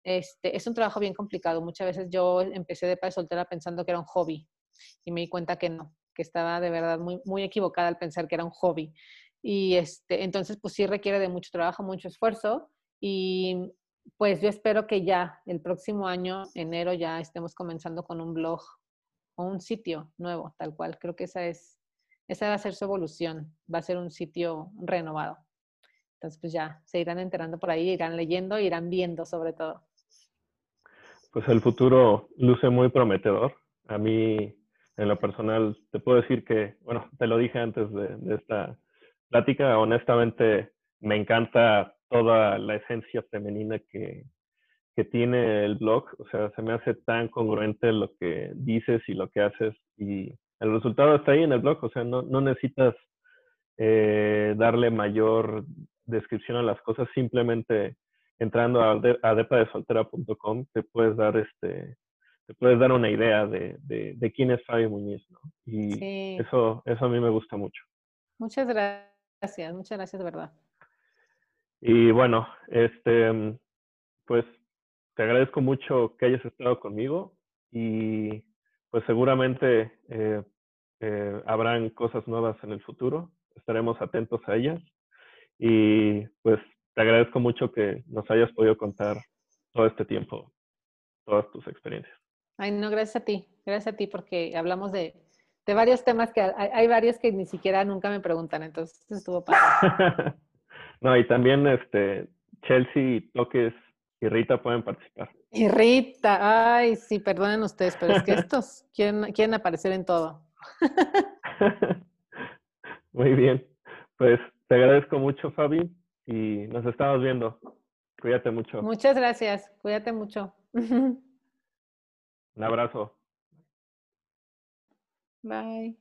Este, es un trabajo bien complicado. Muchas veces yo empecé de paz soltera pensando que era un hobby y me di cuenta que no, que estaba de verdad muy, muy equivocada al pensar que era un hobby. Y este, entonces, pues sí requiere de mucho trabajo, mucho esfuerzo. Y pues yo espero que ya el próximo año, enero, ya estemos comenzando con un blog o un sitio nuevo, tal cual. Creo que esa es, esa va a ser su evolución, va a ser un sitio renovado. Entonces, pues ya se irán enterando por ahí, irán leyendo, irán viendo sobre todo. Pues el futuro luce muy prometedor. A mí, en lo personal, te puedo decir que, bueno, te lo dije antes de, esta plática, honestamente me encanta toda la esencia femenina que, que tiene el blog. O sea, se me hace tan congruente lo que dices y lo que haces y el resultado está ahí en el blog. O sea, no, no necesitas eh, darle mayor descripción a las cosas, simplemente entrando a, a depadesoltera.com te puedes dar este te puedes dar una idea de, de, quién es Fabio Muñiz, ¿no? Y eso, eso a mí me gusta mucho. Muchas gracias, muchas gracias, de verdad. Y bueno, este, pues te agradezco mucho que hayas estado conmigo y pues seguramente eh, eh, habrán cosas nuevas en el futuro, estaremos atentos a ellas y pues te agradezco mucho que nos hayas podido contar todo este tiempo, todas tus experiencias. Ay, no, gracias a ti, gracias a ti porque hablamos de, de varios temas que hay, varios que ni siquiera nunca me preguntan, entonces estuvo padre. *laughs* no, y también este Chelsea, Toques y Rita pueden participar. Y Rita, ay, sí, perdonen ustedes, pero es que *laughs* estos quieren, quieren aparecer en todo. *laughs* Muy bien, pues te agradezco mucho, Fabi, y nos estamos viendo. Cuídate mucho. Muchas gracias. Cuídate mucho. Un abrazo. Bye.